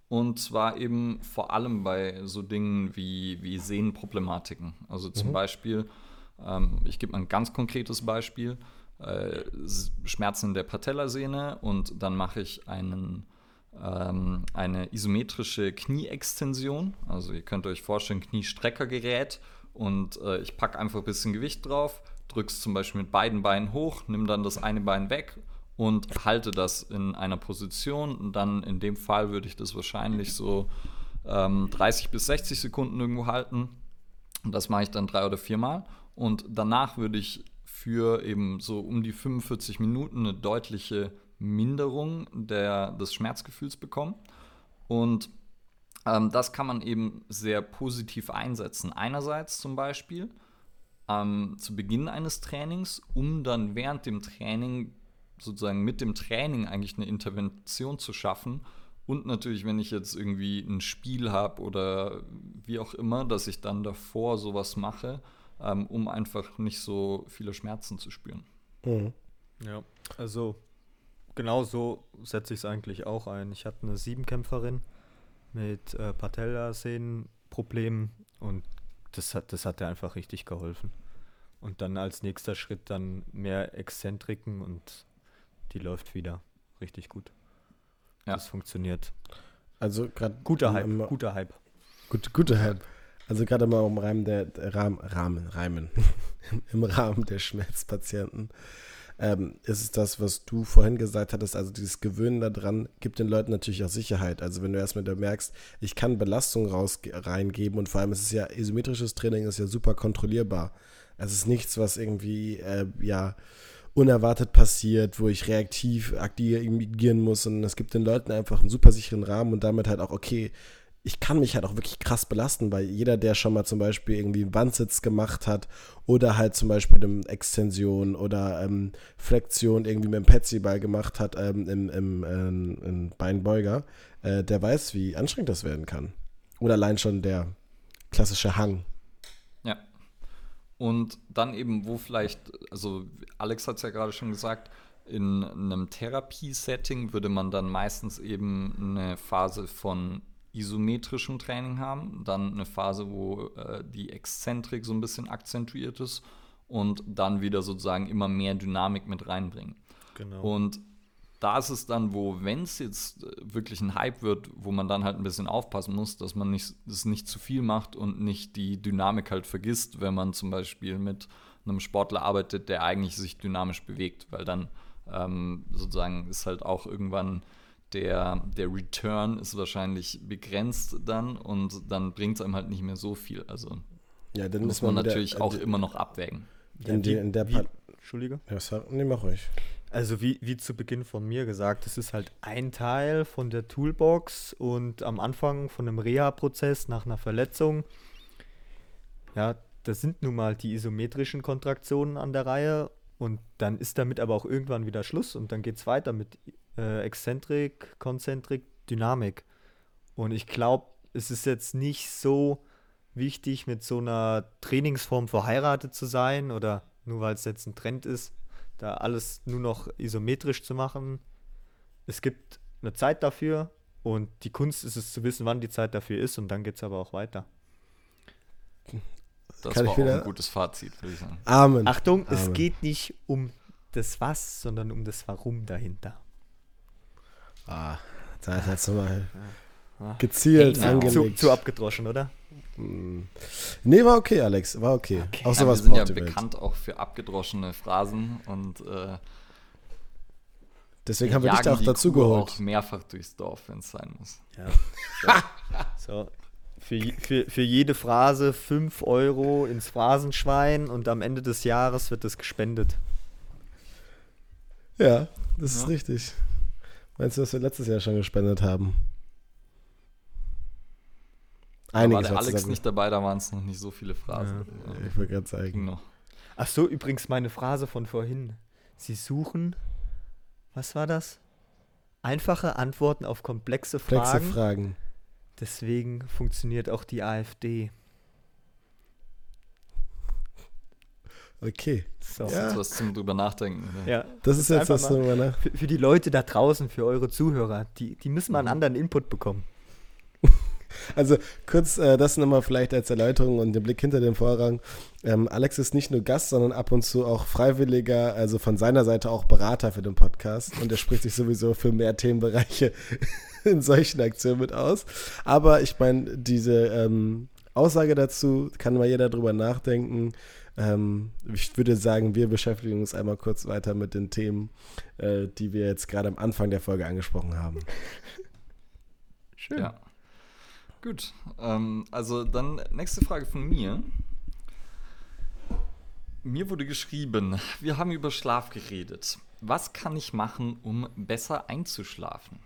und zwar eben vor allem bei so Dingen wie, wie Sehnenproblematiken. Also zum mhm. Beispiel, ähm, ich gebe mal ein ganz konkretes Beispiel äh, Schmerzen der Patellasehne und dann mache ich einen, ähm, eine isometrische Knieextension. Also ihr könnt euch vorstellen, Kniestreckergerät und äh, ich packe einfach ein bisschen Gewicht drauf, drücke es zum Beispiel mit beiden Beinen hoch, nimm dann das eine Bein weg und halte das in einer Position. Und dann in dem Fall würde ich das wahrscheinlich so ähm, 30 bis 60 Sekunden irgendwo halten. Und das mache ich dann drei oder viermal. Und danach würde ich für eben so um die 45 Minuten eine deutliche Minderung der, des Schmerzgefühls bekommen. Und ähm, das kann man eben sehr positiv einsetzen. Einerseits zum Beispiel ähm, zu Beginn eines Trainings, um dann während dem Training sozusagen mit dem Training eigentlich eine Intervention zu schaffen. Und natürlich, wenn ich jetzt irgendwie ein Spiel habe oder wie auch immer, dass ich dann davor sowas mache, ähm, um einfach nicht so viele Schmerzen zu spüren. Mhm. Ja, also genau so setze ich es eigentlich auch ein. Ich hatte eine Siebenkämpferin mit äh, Patellasehnenproblemen und das hat, das hat ihr einfach richtig geholfen. Und dann als nächster Schritt dann mehr Exzentriken und die läuft wieder richtig gut. Ja. Das funktioniert. Also gerade guter Hype, guter Hype. Gut, guter Hype. Also gerade mal im Rahmen der, der Rahmen, Rahmen, Reimen, im Rahmen der Schmerzpatienten ähm, ist es das, was du vorhin gesagt hattest, also dieses Gewöhnen daran gibt den Leuten natürlich auch Sicherheit. Also wenn du erstmal da merkst, ich kann Belastung raus reingeben und vor allem ist es ja isometrisches Training ist ja super kontrollierbar. Es ist nichts, was irgendwie äh, ja unerwartet passiert, wo ich reaktiv agieren muss und es gibt den Leuten einfach einen super sicheren Rahmen und damit halt auch okay, ich kann mich halt auch wirklich krass belasten, weil jeder, der schon mal zum Beispiel irgendwie einen Bandsitz gemacht hat oder halt zum Beispiel eine Extension oder ähm, Flexion irgendwie mit dem Petsy-Ball gemacht hat ähm, im, im, ähm, im Beinbeuger, äh, der weiß, wie anstrengend das werden kann. Oder allein schon der klassische Hang. Ja. Und dann eben, wo vielleicht, also Alex hat es ja gerade schon gesagt, in einem Therapie-Setting würde man dann meistens eben eine Phase von isometrischem Training haben, dann eine Phase, wo äh, die Exzentrik so ein bisschen akzentuiert ist und dann wieder sozusagen immer mehr Dynamik mit reinbringen. Genau. Und da ist es dann, wo, wenn es jetzt äh, wirklich ein Hype wird, wo man dann halt ein bisschen aufpassen muss, dass man nicht, das nicht zu viel macht und nicht die Dynamik halt vergisst, wenn man zum Beispiel mit einem Sportler arbeitet, der eigentlich sich dynamisch bewegt, weil dann ähm, sozusagen ist halt auch irgendwann der, der Return ist wahrscheinlich begrenzt dann und dann bringt es einem halt nicht mehr so viel. Also ja, dann muss man, man natürlich der, auch immer noch abwägen. In, die, in der wie, Entschuldige? Ja, sag, nee, mach ruhig. Also wie, wie zu Beginn von mir gesagt, es ist halt ein Teil von der Toolbox und am Anfang von einem Reha-Prozess nach einer Verletzung, ja, das sind nun mal die isometrischen Kontraktionen an der Reihe und dann ist damit aber auch irgendwann wieder Schluss und dann geht es weiter mit äh, Exzentrik, Konzentrik, Dynamik. Und ich glaube, es ist jetzt nicht so wichtig, mit so einer Trainingsform verheiratet zu sein oder nur weil es jetzt ein Trend ist, da alles nur noch isometrisch zu machen. Es gibt eine Zeit dafür und die Kunst ist es zu wissen, wann die Zeit dafür ist und dann geht es aber auch weiter. Das Kann war auch ein gutes Fazit, würde ich sagen. Amen. Achtung, Amen. es geht nicht um das Was, sondern um das Warum dahinter. Ah, da ist jetzt mal gezielt ja, angelegt. Zu, zu, abgedroschen, oder? Hm. Nee, war okay, Alex, war okay. okay. Auch sowas ja, wir sind ja bekannt auch für abgedroschene Phrasen und äh, deswegen haben wir dich da auch dazu Kuh geholt. auch mehrfach durchs Dorf, wenn es sein muss. Ja. so. so. Für, für, für jede Phrase 5 Euro ins Phrasenschwein und am Ende des Jahres wird es gespendet. Ja, das ja. ist richtig. Meinst du, dass wir letztes Jahr schon gespendet haben? Einiges da war der Alex nicht dabei, da waren es noch nicht so viele Phrasen. Ja, ich wollte gerade zeigen. Noch. Ach so, übrigens meine Phrase von vorhin. Sie suchen, was war das? Einfache Antworten auf komplexe Komplexe Fragen. Fragen. Deswegen funktioniert auch die AfD. Okay. So. Das ist was zum drüber nachdenken. Ja, Das ist jetzt das mal- drüber nach. Für, für die Leute da draußen, für eure Zuhörer, die, die müssen Mhm. mal einen anderen Input bekommen. Also kurz äh, das nochmal vielleicht als Erläuterung und den Blick hinter den Vorrang. Ähm, Alex ist nicht nur Gast, sondern ab und zu auch Freiwilliger, also von seiner Seite auch Berater für den Podcast. Und er spricht sich sowieso für mehr Themenbereiche in solchen Aktionen mit aus. Aber ich meine, diese ähm, Aussage dazu kann mal jeder drüber nachdenken. Ähm, ich würde sagen, wir beschäftigen uns einmal kurz weiter mit den Themen, äh, die wir jetzt gerade am Anfang der Folge angesprochen haben. Schön. Ja. Gut. Ähm, also dann nächste Frage von mir. Mir wurde geschrieben, wir haben über Schlaf geredet. Was kann ich machen, um besser einzuschlafen?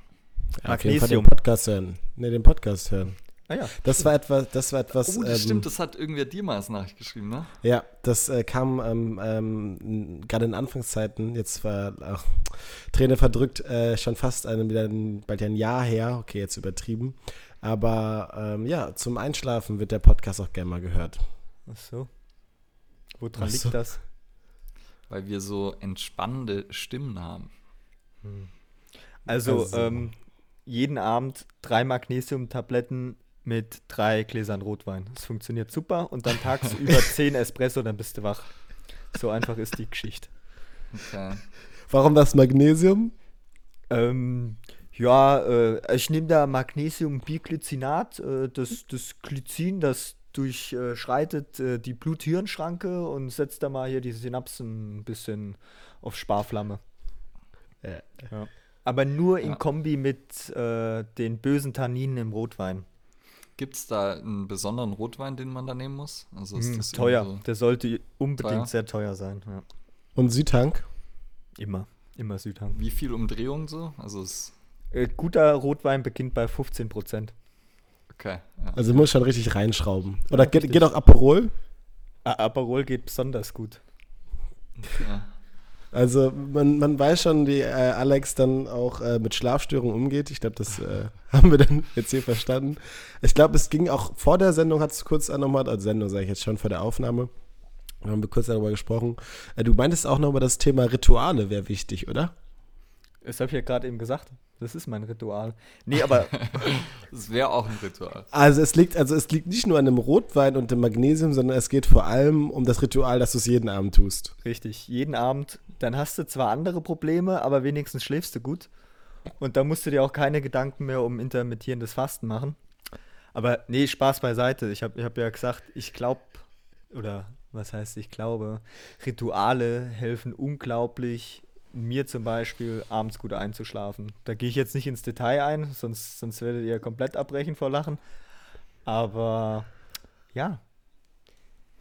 Ja, auf jeden Fall den. Podcast hören. Ne, den Podcast hören. Ah ja. Das war etwas, das war etwas. Oh, das ähm, stimmt, das hat irgendwer dir mal als Nachricht geschrieben, ne? Ja, das äh, kam ähm, ähm, gerade in Anfangszeiten, jetzt war ach, Träne verdrückt, äh, schon fast ein, wieder ein, bald ja ein Jahr her, okay, jetzt übertrieben. Aber ähm, ja, zum Einschlafen wird der Podcast auch gerne mal gehört. Ach so. Woran Ach liegt so. das? Weil wir so entspannende Stimmen haben. Also, Also- Ähm, jeden Abend drei Magnesium-Tabletten mit drei Gläsern Rotwein. Das funktioniert super. Und dann tagsüber zehn Espresso, dann bist du wach. So einfach ist die Geschichte. Okay. Warum das Magnesium? Ähm, ja, äh, ich nehme da Magnesium-Biglycinat. Äh, das, das Glycin, das durchschreitet äh, die Blut-Hirn-Schranke und setzt da mal hier die Synapsen ein bisschen auf Sparflamme. Äh, Ja. Aber nur in Ja. Kombi mit äh, den bösen Tanninen im Rotwein. Gibt es da einen besonderen Rotwein, den man da nehmen muss? Also ist Mm, das teuer. irgendwie Der sollte unbedingt Teuer? sehr teuer sein. Ja. Und Südtank? Immer. Immer Südhang. So, wie viel Umdrehungen so? Also ist Äh, guter Rotwein beginnt bei 15 Prozent. okay. Ja. Also muss schon richtig reinschrauben. Oder Ja, geht, richtig. geht auch Aperol? Aperol geht besonders gut. ja. Also man, man weiß schon, wie äh, Alex dann auch äh, mit Schlafstörungen umgeht. Ich glaube, das äh, haben wir dann jetzt hier verstanden. Ich glaube, es ging auch vor der Sendung, hat es kurz nochmal, also Sendung sage ich jetzt schon vor der Aufnahme, haben wir kurz darüber gesprochen. Äh, du meintest auch noch über das Thema Rituale wäre wichtig, oder? Das habe ich ja gerade eben gesagt. Das ist mein Ritual. Nee, aber Das wäre auch ein Ritual. Also es liegt, also es liegt nicht nur an dem Rotwein und dem Magnesium, sondern es geht vor allem um das Ritual, dass du es jeden Abend tust. richtig, jeden Abend, dann hast du zwar andere Probleme, aber wenigstens schläfst du gut. Und da musst du dir auch keine Gedanken mehr um intermittierendes Fasten machen. Aber nee, Spaß beiseite. Ich habe ich hab ja gesagt, ich glaube, oder was heißt ich glaube, Rituale helfen unglaublich, mir zum Beispiel abends gut einzuschlafen. Da gehe ich jetzt nicht ins Detail ein, sonst, sonst werdet ihr komplett abbrechen vor Lachen. Aber ja,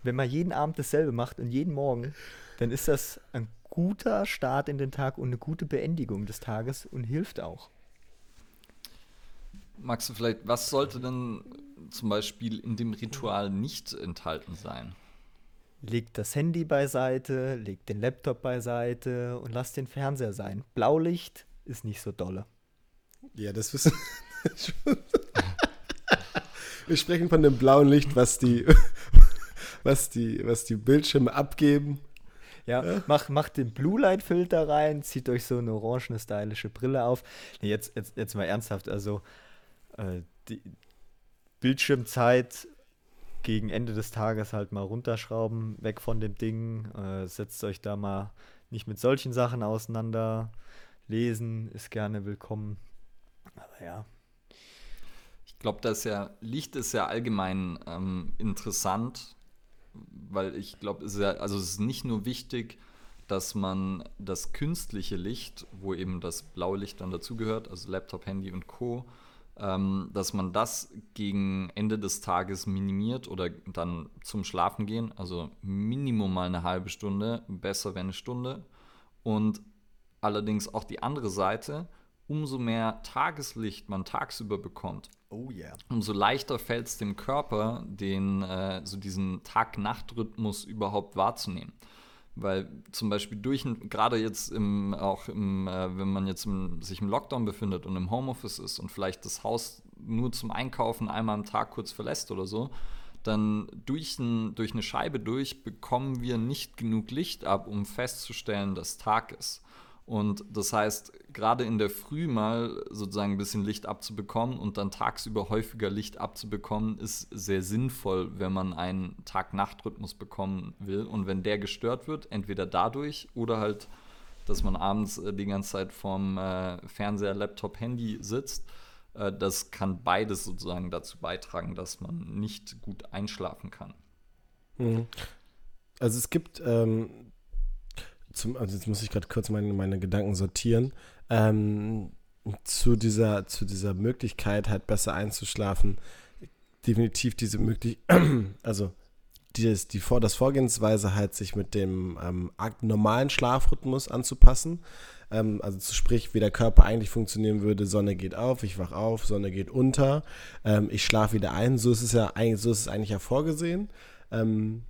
wenn man jeden Abend dasselbe macht und jeden Morgen, dann ist das ein guter Start in den Tag und eine gute Beendigung des Tages und hilft auch. Magst du vielleicht, was sollte denn zum Beispiel in dem Ritual nicht enthalten sein? Legt das Handy beiseite, legt den Laptop beiseite und lasst den Fernseher sein. Blaulicht ist nicht so dolle. Ja, das wissen wir. sprechen von dem blauen Licht, was die, was die, was die Bildschirme abgeben. Ja, macht, macht den Blue Light Filter rein, zieht euch so eine orangene stylische Brille auf. Nee, jetzt, jetzt, jetzt mal ernsthaft, also äh, die Bildschirmzeit gegen Ende des Tages halt mal runterschrauben, weg von dem Ding, äh, setzt euch da mal nicht mit solchen Sachen auseinander. Lesen ist gerne willkommen. Aber ja, Ich glaube, das ja, Licht ist ja allgemein ähm, interessant, weil ich glaube, es ist ja, also es ist nicht nur wichtig, dass man das künstliche Licht, wo eben das blaue Licht dann dazugehört, also Laptop, Handy und Co., ähm, dass man das gegen Ende des Tages minimiert oder dann zum Schlafen gehen, also Minimum mal eine halbe Stunde, besser wäre eine Stunde. Und allerdings auch die andere Seite, umso mehr Tageslicht man tagsüber bekommt, oh yeah. umso leichter fällt es dem Körper, den, äh, so diesen Tag-Nacht-Rhythmus überhaupt wahrzunehmen. Weil zum Beispiel durch, gerade jetzt im, auch im, äh, wenn man jetzt im, sich im Lockdown befindet und im Homeoffice ist und vielleicht das Haus nur zum Einkaufen einmal am Tag kurz verlässt oder so, dann durch, ein, durch eine Scheibe durch bekommen wir nicht genug Licht ab, um festzustellen, dass Tag ist. Und das heißt, gerade in der Früh mal sozusagen ein bisschen Licht abzubekommen und dann tagsüber häufiger Licht abzubekommen, ist sehr sinnvoll, wenn man einen Tag-Nacht-Rhythmus bekommen will. Und wenn der gestört wird, entweder dadurch oder halt, dass man abends äh, die ganze Zeit vorm äh, Fernseher, Laptop, Handy sitzt, äh, das kann beides sozusagen dazu beitragen, dass man nicht gut einschlafen kann. Mhm. Also es gibt ähm, zum, also jetzt muss ich gerade kurz meine, meine Gedanken sortieren, ähm, zu, dieser, zu dieser Möglichkeit, halt besser einzuschlafen, definitiv diese Möglichkeit, also dieses, die Vor das Vorgehensweise halt sich mit dem ähm, normalen Schlafrhythmus anzupassen. Ähm, also sprich, wie der Körper eigentlich funktionieren würde, Sonne geht auf, ich wach auf, Sonne geht unter, ähm, ich schlafe wieder ein. So ist es ja eigentlich, so ist es eigentlich ja vorgesehen. Ähm,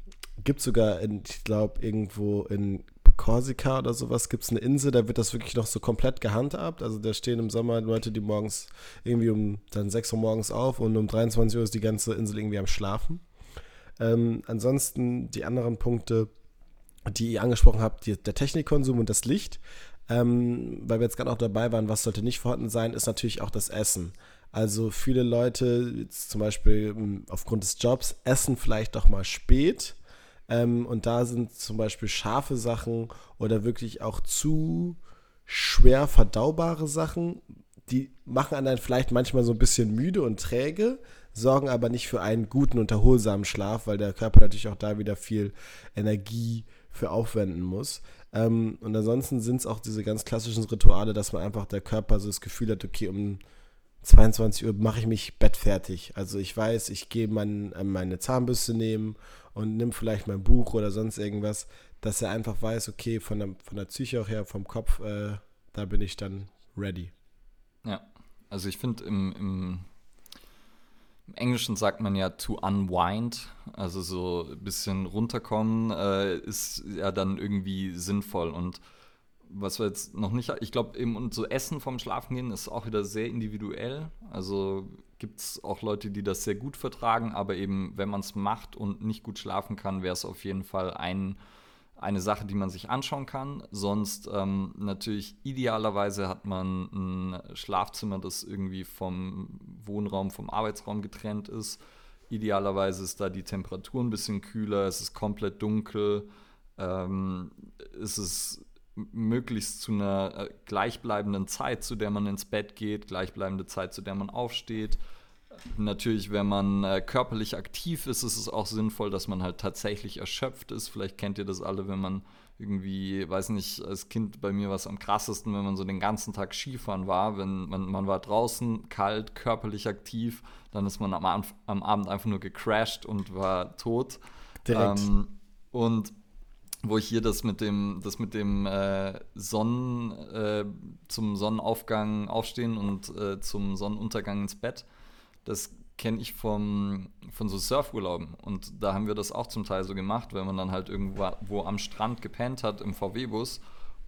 gibt sogar, in, ich glaube, irgendwo in Korsika oder sowas gibt es eine Insel, da wird das wirklich noch so komplett gehandhabt. Also da stehen im Sommer Leute, die morgens irgendwie um dann 6 Uhr morgens auf und um 23 Uhr ist die ganze Insel irgendwie am Schlafen. Ähm, ansonsten die anderen Punkte, die ihr angesprochen habt, die, der Technikkonsum und das Licht, ähm, weil wir jetzt gerade auch dabei waren, was sollte nicht vorhanden sein, ist natürlich auch das Essen. Also viele Leute, zum Beispiel ähm, aufgrund des Jobs, essen vielleicht doch mal spät ähm, und da sind zum Beispiel scharfe Sachen oder wirklich auch zu schwer verdaubare Sachen, die machen einen dann vielleicht manchmal so ein bisschen müde und träge, sorgen aber nicht für einen guten und erholsamen Schlaf, weil der Körper natürlich auch da wieder viel Energie für aufwenden muss. Ähm, und ansonsten sind es auch diese ganz klassischen Rituale, dass man einfach der Körper so das Gefühl hat, okay, um 22 Uhr mache ich mich bettfertig. Also ich weiß, ich gehe mein, äh, meine Zahnbürste nehmen und nimm vielleicht mein Buch oder sonst irgendwas, dass er einfach weiß, okay, von der, von der Psyche auch her, vom Kopf, äh, da bin ich dann ready. Ja, also ich finde im, im, im, Englischen sagt man ja to unwind, also so ein bisschen runterkommen äh, ist ja dann irgendwie sinnvoll und was wir jetzt noch nicht, ich glaube eben und so Essen vom Schlafengehen ist auch wieder sehr individuell. Also gibt es auch Leute, die das sehr gut vertragen, aber eben, wenn man es macht und nicht gut schlafen kann, wäre es auf jeden Fall ein, eine Sache, die man sich anschauen kann. Sonst ähm, natürlich idealerweise hat man ein Schlafzimmer, das irgendwie vom Wohnraum, vom Arbeitsraum getrennt ist. Idealerweise ist da die Temperatur ein bisschen kühler, es ist komplett dunkel, ähm, es ist möglichst zu einer äh, gleichbleibenden Zeit, zu der man ins Bett geht, gleichbleibende Zeit, zu der man aufsteht. Natürlich, wenn man äh, körperlich aktiv ist, ist es auch sinnvoll, dass man halt tatsächlich erschöpft ist. Vielleicht kennt ihr das alle, wenn man irgendwie, weiß nicht, als Kind bei mir war es am krassesten, wenn man so den ganzen Tag Skifahren war, wenn man, man war draußen, kalt, körperlich aktiv, dann ist man am, am Abend einfach nur gecrashed und war tot. Direkt. Ähm, und wo ich hier das mit dem, das mit dem äh, Sonnen, äh, zum Sonnenaufgang aufstehen und äh, zum Sonnenuntergang ins Bett, das kenne ich vom, von so Surfurlauben. Und da haben wir das auch zum Teil so gemacht, wenn man dann halt irgendwo wo am Strand gepennt hat im VW-Bus.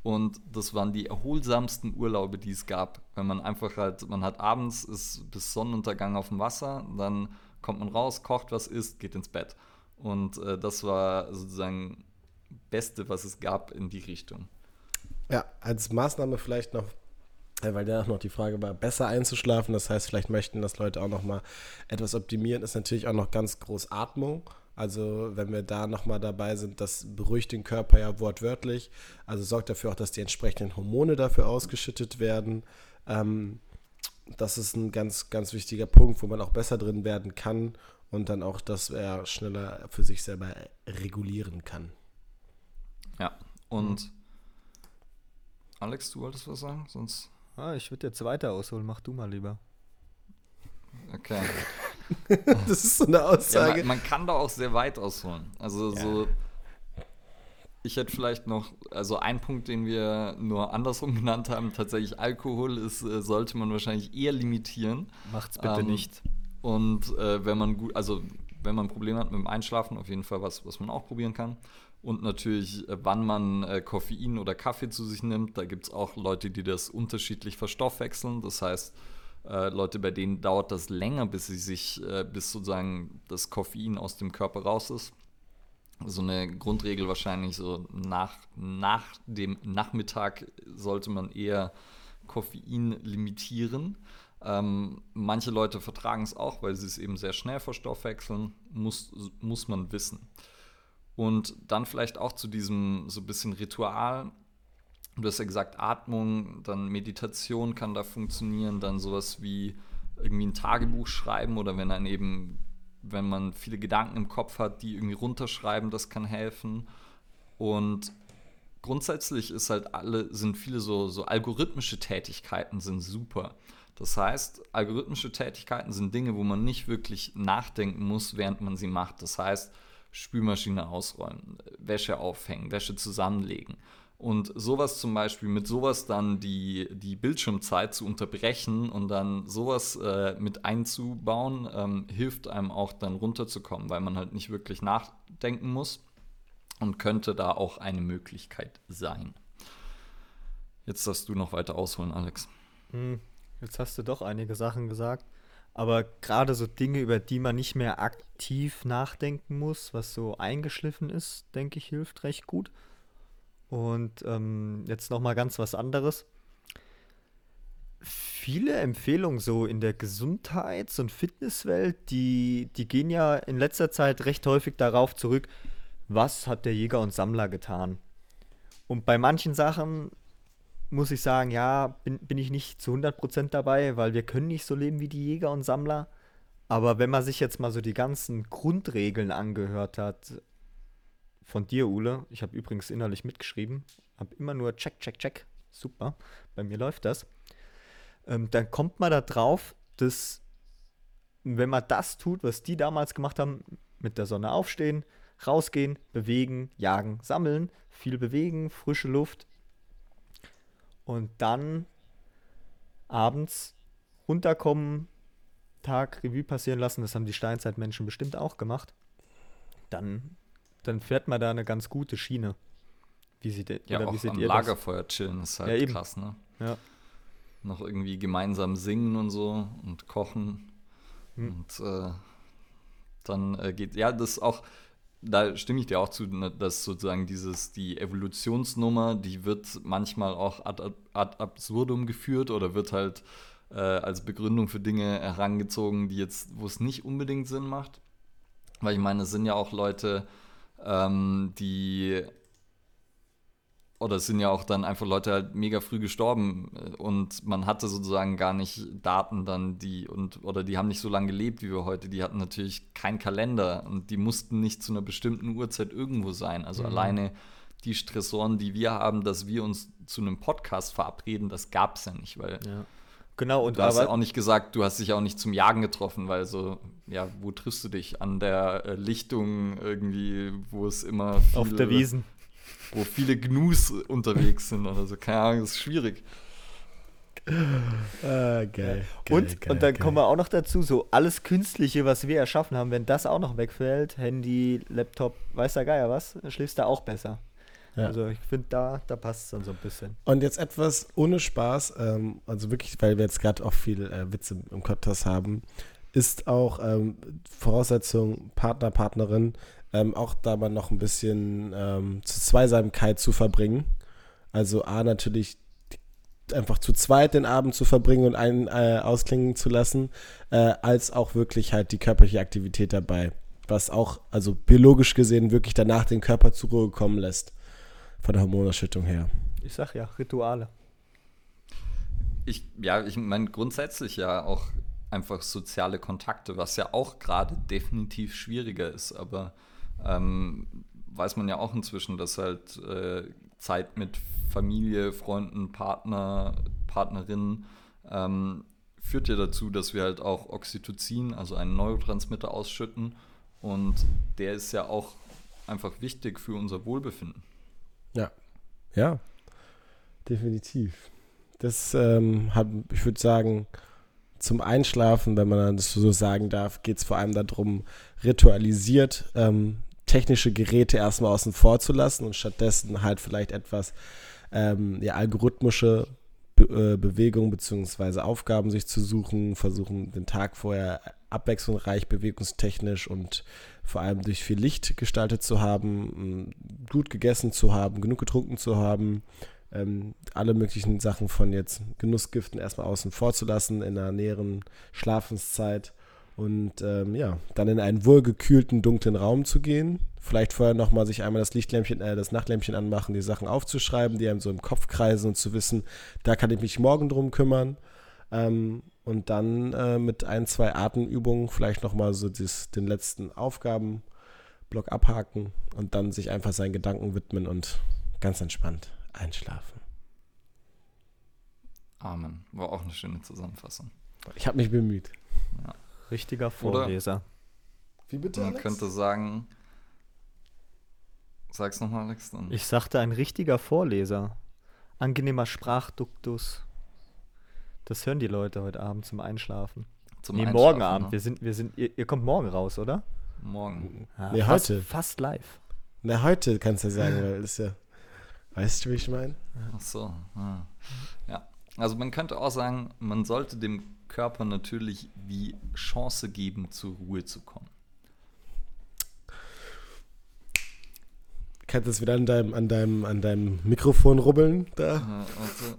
Und das waren die erholsamsten Urlaube, die es gab. Wenn man einfach halt, man hat abends, ist bis Sonnenuntergang auf dem Wasser, dann kommt man raus, kocht was, isst, geht ins Bett. Und äh, das war sozusagen Beste, was es gab in die Richtung. Ja, als Maßnahme vielleicht noch, äh, weil danach noch die Frage war, besser einzuschlafen. Das heißt, vielleicht möchten das Leute auch noch mal etwas optimieren. Ist natürlich auch noch ganz groß Atmung. Also wenn wir da nochmal dabei sind, das beruhigt den Körper ja wortwörtlich. Also sorgt dafür auch, dass die entsprechenden Hormone dafür ausgeschüttet werden. Ähm, das ist ein ganz, ganz wichtiger Punkt, wo man auch besser drin werden kann und dann auch, dass er schneller für sich selber regulieren kann. Ja, und mhm. Alex, du wolltest was sagen? Sonst. Ah, ich würde jetzt weiter ausholen. Mach du mal lieber. Okay. das ist so eine Aussage. Ja, man, man, kann da auch sehr weit ausholen. Also ja. so. Ich hätte vielleicht noch, also ein Punkt, den wir nur andersrum genannt haben, tatsächlich Alkohol ist, äh, sollte man wahrscheinlich eher limitieren. Macht's bitte ähm, nicht. Und äh, wenn man gut, also wenn man Probleme hat mit dem Einschlafen, auf jeden Fall was, was man auch probieren kann. Und natürlich, äh, wann man äh, Koffein oder Kaffee zu sich nimmt. Da gibt es auch Leute, die das unterschiedlich verstoffwechseln. Das heißt, äh, Leute, bei denen dauert das länger, bis sie sich, bis sozusagen das Koffein aus dem Körper raus ist. So eine Grundregel wahrscheinlich so nach, nach dem Nachmittag sollte man eher Koffein limitieren. Ähm, manche Leute vertragen es auch, weil sie es eben sehr schnell verstoffwechseln, muss, muss man wissen. Und dann vielleicht auch zu diesem so ein bisschen Ritual. Du hast ja gesagt, Atmung, dann Meditation kann da funktionieren, dann sowas wie irgendwie ein Tagebuch schreiben oder wenn dann eben, wenn man viele Gedanken im Kopf hat, die irgendwie runterschreiben, das kann helfen. Und grundsätzlich ist halt alle, sind viele so, so algorithmische Tätigkeiten sind super. Das heißt, algorithmische Tätigkeiten sind Dinge, wo man nicht wirklich nachdenken muss, während man sie macht. Das heißt, Spülmaschine ausräumen, Wäsche aufhängen, Wäsche zusammenlegen. Und sowas zum Beispiel, mit sowas dann die, die Bildschirmzeit zu unterbrechen und dann sowas äh, mit einzubauen, ähm, hilft einem auch dann runterzukommen, weil man halt nicht wirklich nachdenken muss und könnte da auch eine Möglichkeit sein. Jetzt darfst du noch weiter ausholen, Alex. Hm, jetzt hast du doch einige Sachen gesagt. Aber gerade so Dinge, über die man nicht mehr aktiv nachdenken muss, was so eingeschliffen ist, denke ich, hilft recht gut. Und ähm, jetzt noch mal ganz was anderes. Viele Empfehlungen so in der Gesundheits- und Fitnesswelt, die, die gehen ja in letzter Zeit recht häufig darauf zurück, was hat der Jäger und Sammler getan. Und bei manchen Sachen muss ich sagen, ja, bin, bin ich nicht zu 100% dabei, weil wir können nicht so leben wie die Jäger und Sammler. Aber wenn man sich jetzt mal so die ganzen Grundregeln angehört hat, von dir, Ule, ich habe übrigens innerlich mitgeschrieben, habe immer nur check, check, check, super, bei mir läuft das, ähm, dann kommt man da drauf, dass wenn man das tut, was die damals gemacht haben, mit der Sonne aufstehen, rausgehen, bewegen, jagen, sammeln, viel bewegen, frische Luft, und dann abends runterkommen, Tag Revue passieren lassen, das haben die Steinzeitmenschen bestimmt auch gemacht. Dann, dann fährt man da eine ganz gute Schiene. Wie sieht ja, oder wie seht am ihr Lagerfeuer das? chillen ist halt ja, krass, ne? Ja. Noch irgendwie gemeinsam singen und so und kochen. Hm. Und äh, dann äh, geht, ja, das auch, da stimme ich dir auch zu, ne, dass sozusagen dieses, die Evolutionsnummer, die wird manchmal auch ad, ad absurdum geführt oder wird halt äh, als Begründung für Dinge herangezogen, die jetzt, wo es nicht unbedingt Sinn macht. Weil ich meine, es sind ja auch Leute, ähm, die oder es sind ja auch dann einfach Leute halt mega früh gestorben äh, und man hatte sozusagen gar nicht Daten dann, die und oder die haben nicht so lange gelebt wie wir heute. Die hatten natürlich keinen Kalender und die mussten nicht zu einer bestimmten Uhrzeit irgendwo sein. Also mhm. alleine die Stressoren, die wir haben, dass wir uns zu einem Podcast verabreden, das gab es ja nicht, weil ja. Genau, und du hast ja auch nicht gesagt, du hast dich auch nicht zum Jagen getroffen, weil so, ja, wo triffst du dich? An der äh, Lichtung irgendwie, wo es immer Auf der Wiesen wo viele Gnus unterwegs sind oder so. Keine Ahnung, das ist schwierig. Ah, geil, und, geil, und dann geil. kommen wir auch noch dazu, so alles Künstliche, was wir erschaffen haben, wenn das auch noch wegfällt, Handy, Laptop, weiß der Geier was, dann schläfst du auch besser. Ja. Also ich finde, da, da passt es dann so ein bisschen. Und jetzt etwas ohne Spaß, ähm, also wirklich, weil wir jetzt gerade auch viel äh, Witze im Podcast haben, ist auch ähm, Voraussetzung Partner, Partnerin, ähm, auch da mal noch ein bisschen ähm, zur Zweisamkeit zu verbringen. Also A, natürlich einfach zu zweit den Abend zu verbringen und einen äh, ausklingen zu lassen, äh, als auch wirklich halt die körperliche Aktivität dabei. Was auch, also biologisch gesehen, wirklich danach den Körper zur Ruhe kommen lässt. Von der Hormonausschüttung her. Ich sag ja, Rituale. Ich, ja, ich meine grundsätzlich ja auch einfach soziale Kontakte, was ja auch gerade definitiv schwieriger ist, aber ähm, weiß man ja auch inzwischen, dass halt äh, Zeit mit Familie, Freunden, Partner, Partnerinnen ähm, führt ja dazu, dass wir halt auch Oxytocin, also einen Neurotransmitter ausschütten und der ist ja auch einfach wichtig für unser Wohlbefinden. Ja, ja, definitiv. Das ähm, hat, ich würde sagen, zum Einschlafen, wenn man das so sagen darf, geht es vor allem darum, ritualisiert ähm, technische Geräte erstmal außen vor zu lassen und stattdessen halt vielleicht etwas ähm, ja, algorithmische Be äh, Bewegungen bzw. Aufgaben sich zu suchen, versuchen den Tag vorher abwechslungsreich, bewegungstechnisch und vor allem durch viel Licht gestaltet zu haben, gut gegessen zu haben, genug getrunken zu haben, ähm, alle möglichen Sachen von jetzt Genussgiften erstmal außen vor zu lassen in einer näheren Schlafenszeit und ähm, ja, dann in einen wohlgekühlten, dunklen Raum zu gehen. Vielleicht vorher nochmal sich einmal das Lichtlämpchen, äh, das Nachtlämpchen anmachen, die Sachen aufzuschreiben, die einem so im Kopf kreisen und zu wissen, da kann ich mich morgen drum kümmern. Ähm, und dann äh, mit ein, zwei Atemübungen vielleicht nochmal so dieses, den letzten Aufgabenblock abhaken und dann sich einfach seinen Gedanken widmen und ganz entspannt einschlafen. Amen. War auch eine schöne Zusammenfassung. Ich habe mich bemüht. Ja. Richtiger Vorleser. Oder Wie bitte? Man Alex? könnte sagen. Sag's nochmal, Alex. Dann. Ich sagte ein richtiger Vorleser. Angenehmer Sprachduktus. Das hören die Leute heute Abend zum Einschlafen. Zum nee, morgen Abend. Ne? Wir sind, wir sind, ihr, ihr, kommt morgen raus, oder? Morgen. Ja, nee, fast, heute. Fast live. Na, heute kannst du ja sagen, weil das ist ja. Weißt du, wie ich meine? Ach so. Ja. Also man könnte auch sagen, man sollte dem Körper natürlich die Chance geben, zur Ruhe zu kommen. Kannst du es wieder an deinem, an, deinem, an deinem Mikrofon rubbeln? Da? also,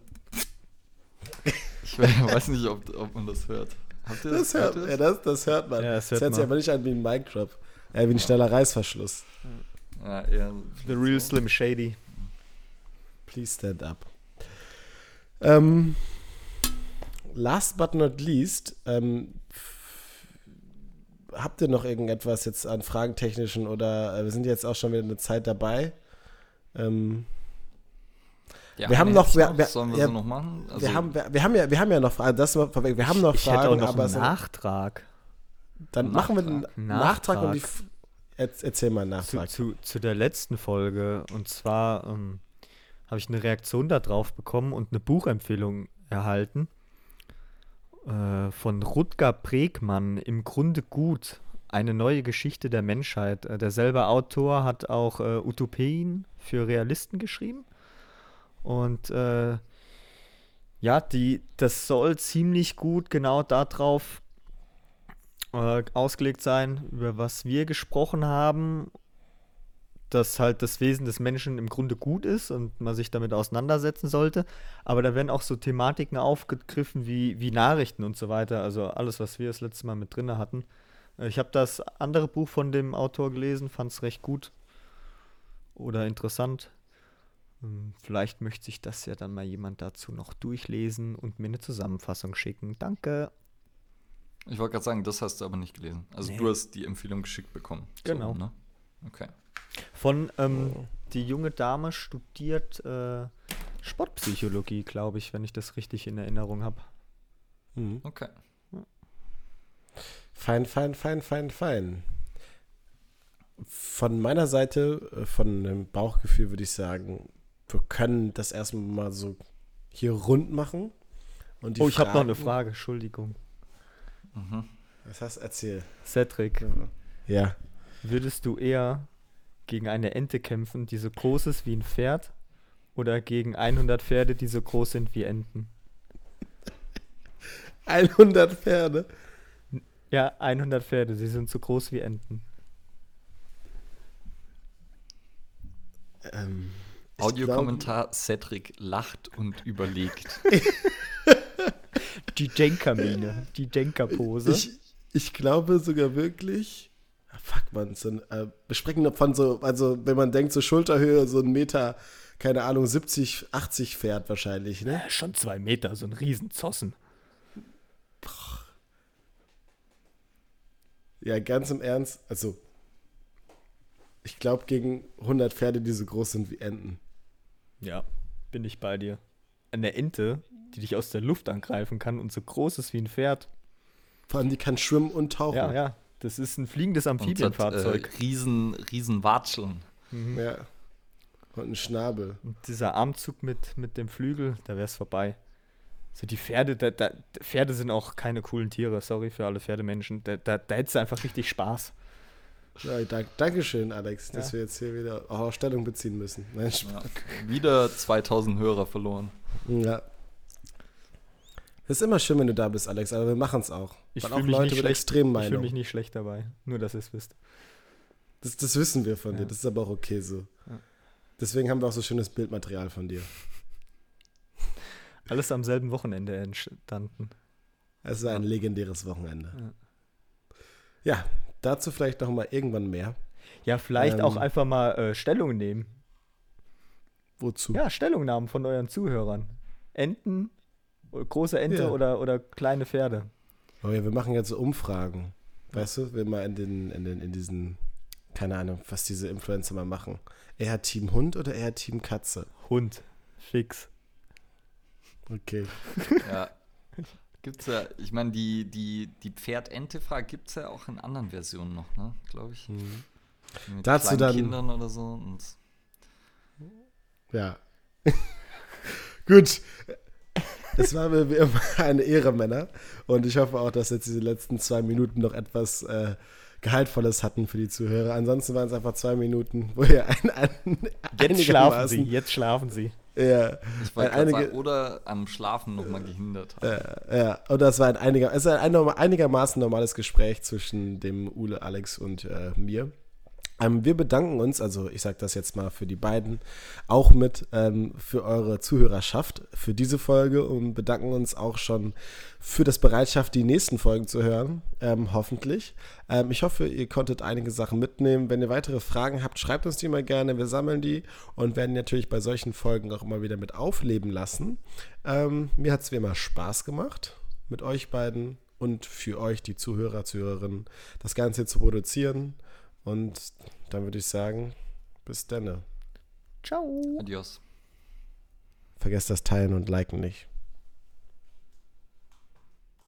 ich weiß nicht, ob, ob man das hört. Habt ihr das, das hört, ja, das, das hört man. Ja, das hört, das hört sich aber nicht an wie ein Mic Drop. Eher wie ein schneller Reißverschluss. Ja, eher The Real so. Slim Shady. Please stand up. Ähm, last but not least, ähm, habt ihr noch irgendetwas jetzt an fragentechnischen oder äh, wir sind jetzt auch schon wieder eine Zeit dabei? Ähm, ja, wir haben noch, wir, wir, sollen wir ja, so noch machen? Also wir, haben, wir, wir, haben ja, wir haben ja noch Fragen, das vorweg, wir haben noch ich Fragen, hätte auch noch aber einen Nachtrag. Dann machen wir einen Nachtrag, Nachtrag und die, erzähl mal einen Nachtrag. Zu, zu, zu, der letzten Folge und zwar ähm, habe ich eine Reaktion darauf bekommen und eine Buchempfehlung erhalten äh, von Rutger Bregmann, Im Grunde gut, eine neue Geschichte der Menschheit. Äh, derselbe Autor hat auch äh, Utopien für Realisten geschrieben. Und äh, ja, die, das soll ziemlich gut genau darauf äh, ausgelegt sein, über was wir gesprochen haben dass halt das Wesen des Menschen im Grunde gut ist und man sich damit auseinandersetzen sollte. Aber da werden auch so Thematiken aufgegriffen wie, wie Nachrichten und so weiter. Also alles, was wir das letzte Mal mit drin hatten. Äh, ich habe das andere Buch von dem Autor gelesen, fand es recht gut oder interessant. Ähm, vielleicht möchte sich das ja dann mal jemand dazu noch durchlesen und mir eine Zusammenfassung schicken. Danke. Ich wollte gerade sagen, das hast du aber nicht gelesen. Also nee. du hast die Empfehlung geschickt bekommen. Genau. So, ne? Okay. Von ähm, oh. die junge Dame studiert äh, Sportpsychologie, glaube ich, wenn ich das richtig in Erinnerung habe. Mhm. Okay. Fein, fein, fein, fein, fein. Von meiner Seite, äh, von dem Bauchgefühl würde ich sagen, wir können das erstmal mal so hier rund machen. Und oh, ich habe noch eine Frage, Entschuldigung. Mhm. Was hast du erzählt? Cedric. Ja. Würdest du eher gegen eine Ente kämpfen, die so groß ist wie ein Pferd, oder gegen 100 Pferde, die so groß sind wie Enten? 100 Pferde? Ja, 100 Pferde, sie sind so groß wie Enten. Ähm, Audiokommentar: Cedric lacht und überlegt. die Jenker-Mine, die Jenker-Pose. Ich, ich glaube sogar wirklich, fuck man, so ein, äh, besprechen von so, also wenn man denkt, so Schulterhöhe, so ein Meter, keine Ahnung, 70, 80 fährt wahrscheinlich, ne? Ja, schon zwei Meter, so ein Riesenzossen. Ja, ganz im Ernst, also ich glaube gegen 100 Pferde, die so groß sind wie Enten. Ja, bin ich bei dir. Eine Ente, die dich aus der Luft angreifen kann und so groß ist wie ein Pferd. Vor allem, die kann schwimmen und tauchen. Ja, ja. Das ist ein fliegendes Amphibienfahrzeug. Hat, äh, riesen, riesen Watscheln. Mhm. Ja. Und ein Schnabel. Und dieser Armzug mit, mit dem Flügel, da wäre es vorbei. So die Pferde, da, da, Pferde sind auch keine coolen Tiere, sorry für alle Pferdemenschen. Da, da, da hättest du einfach richtig Spaß. Ja, dank, Dankeschön, Alex, dass Ja. wir jetzt hier wieder auch Stellung beziehen müssen. Nein. Ja. Wieder 2000 Hörer verloren. Ja. Es ist immer schön, wenn du da bist, Alex, aber wir machen es auch. Ich Weil fühle auch mich, Leute nicht mit schlecht- extremen ich fühl Meinungen. mich nicht schlecht dabei. Nur, dass ihr es wisst. Das, das wissen wir von dir, Ja. das ist aber auch okay so. Ja. Deswegen haben wir auch so schönes Bildmaterial von dir. Alles am selben Wochenende entstanden. Es war ein legendäres Wochenende. Ja. Ja, dazu vielleicht noch mal irgendwann mehr. Ja, vielleicht Ähm. auch einfach mal äh, Stellung nehmen. Wozu? Ja, Stellungnahmen von euren Zuhörern. Enten, große Ente Ja. oder, oder kleine Pferde. Oh ja, wir machen jetzt so Umfragen. Weißt du, wir mal in den, in den, in diesen, keine Ahnung, was diese Influencer mal machen. Eher Team Hund oder eher Team Katze? Hund. Fix. Okay. Ja. Gibt's ja, ich meine, die, die, die Pferd-Ente-Frage gibt es ja auch in anderen Versionen noch, ne? Glaube ich. Mit Mhm. Dazu kleinen dann- Kindern oder so. Und Ja. Gut. Es war mir wie immer eine Ehre, Männer. Und ich hoffe auch, dass jetzt diese letzten zwei Minuten noch etwas äh, Gehaltvolles hatten für die Zuhörer. Ansonsten waren es einfach zwei Minuten, wo ihr ein, ein, Jetzt schlafen sie. Jetzt schlafen sie. Ja, ich wollte einige- sagen, oder am Schlafen nochmal gehindert haben. äh, ja, und das war ein, einiger, es war ein einigermaßen normales Gespräch zwischen dem Ule, Alex und äh, mir. Ähm, wir bedanken uns, also ich sage das jetzt mal für die beiden, auch mit ähm, für eure Zuhörerschaft für diese Folge und bedanken uns auch schon für das Bereitschaft, die nächsten Folgen zu hören, ähm, hoffentlich. Ähm, ich hoffe, ihr konntet einige Sachen mitnehmen. Wenn ihr weitere Fragen habt, schreibt uns die mal gerne. Wir sammeln die und werden natürlich bei solchen Folgen auch immer wieder mit aufleben lassen. Ähm, mir hat es wie immer Spaß gemacht, mit euch beiden und für euch, die Zuhörer, Zuhörerinnen, das Ganze zu produzieren. Und dann würde ich sagen, bis dann. Ciao. Adios. Vergesst das Teilen und Liken nicht.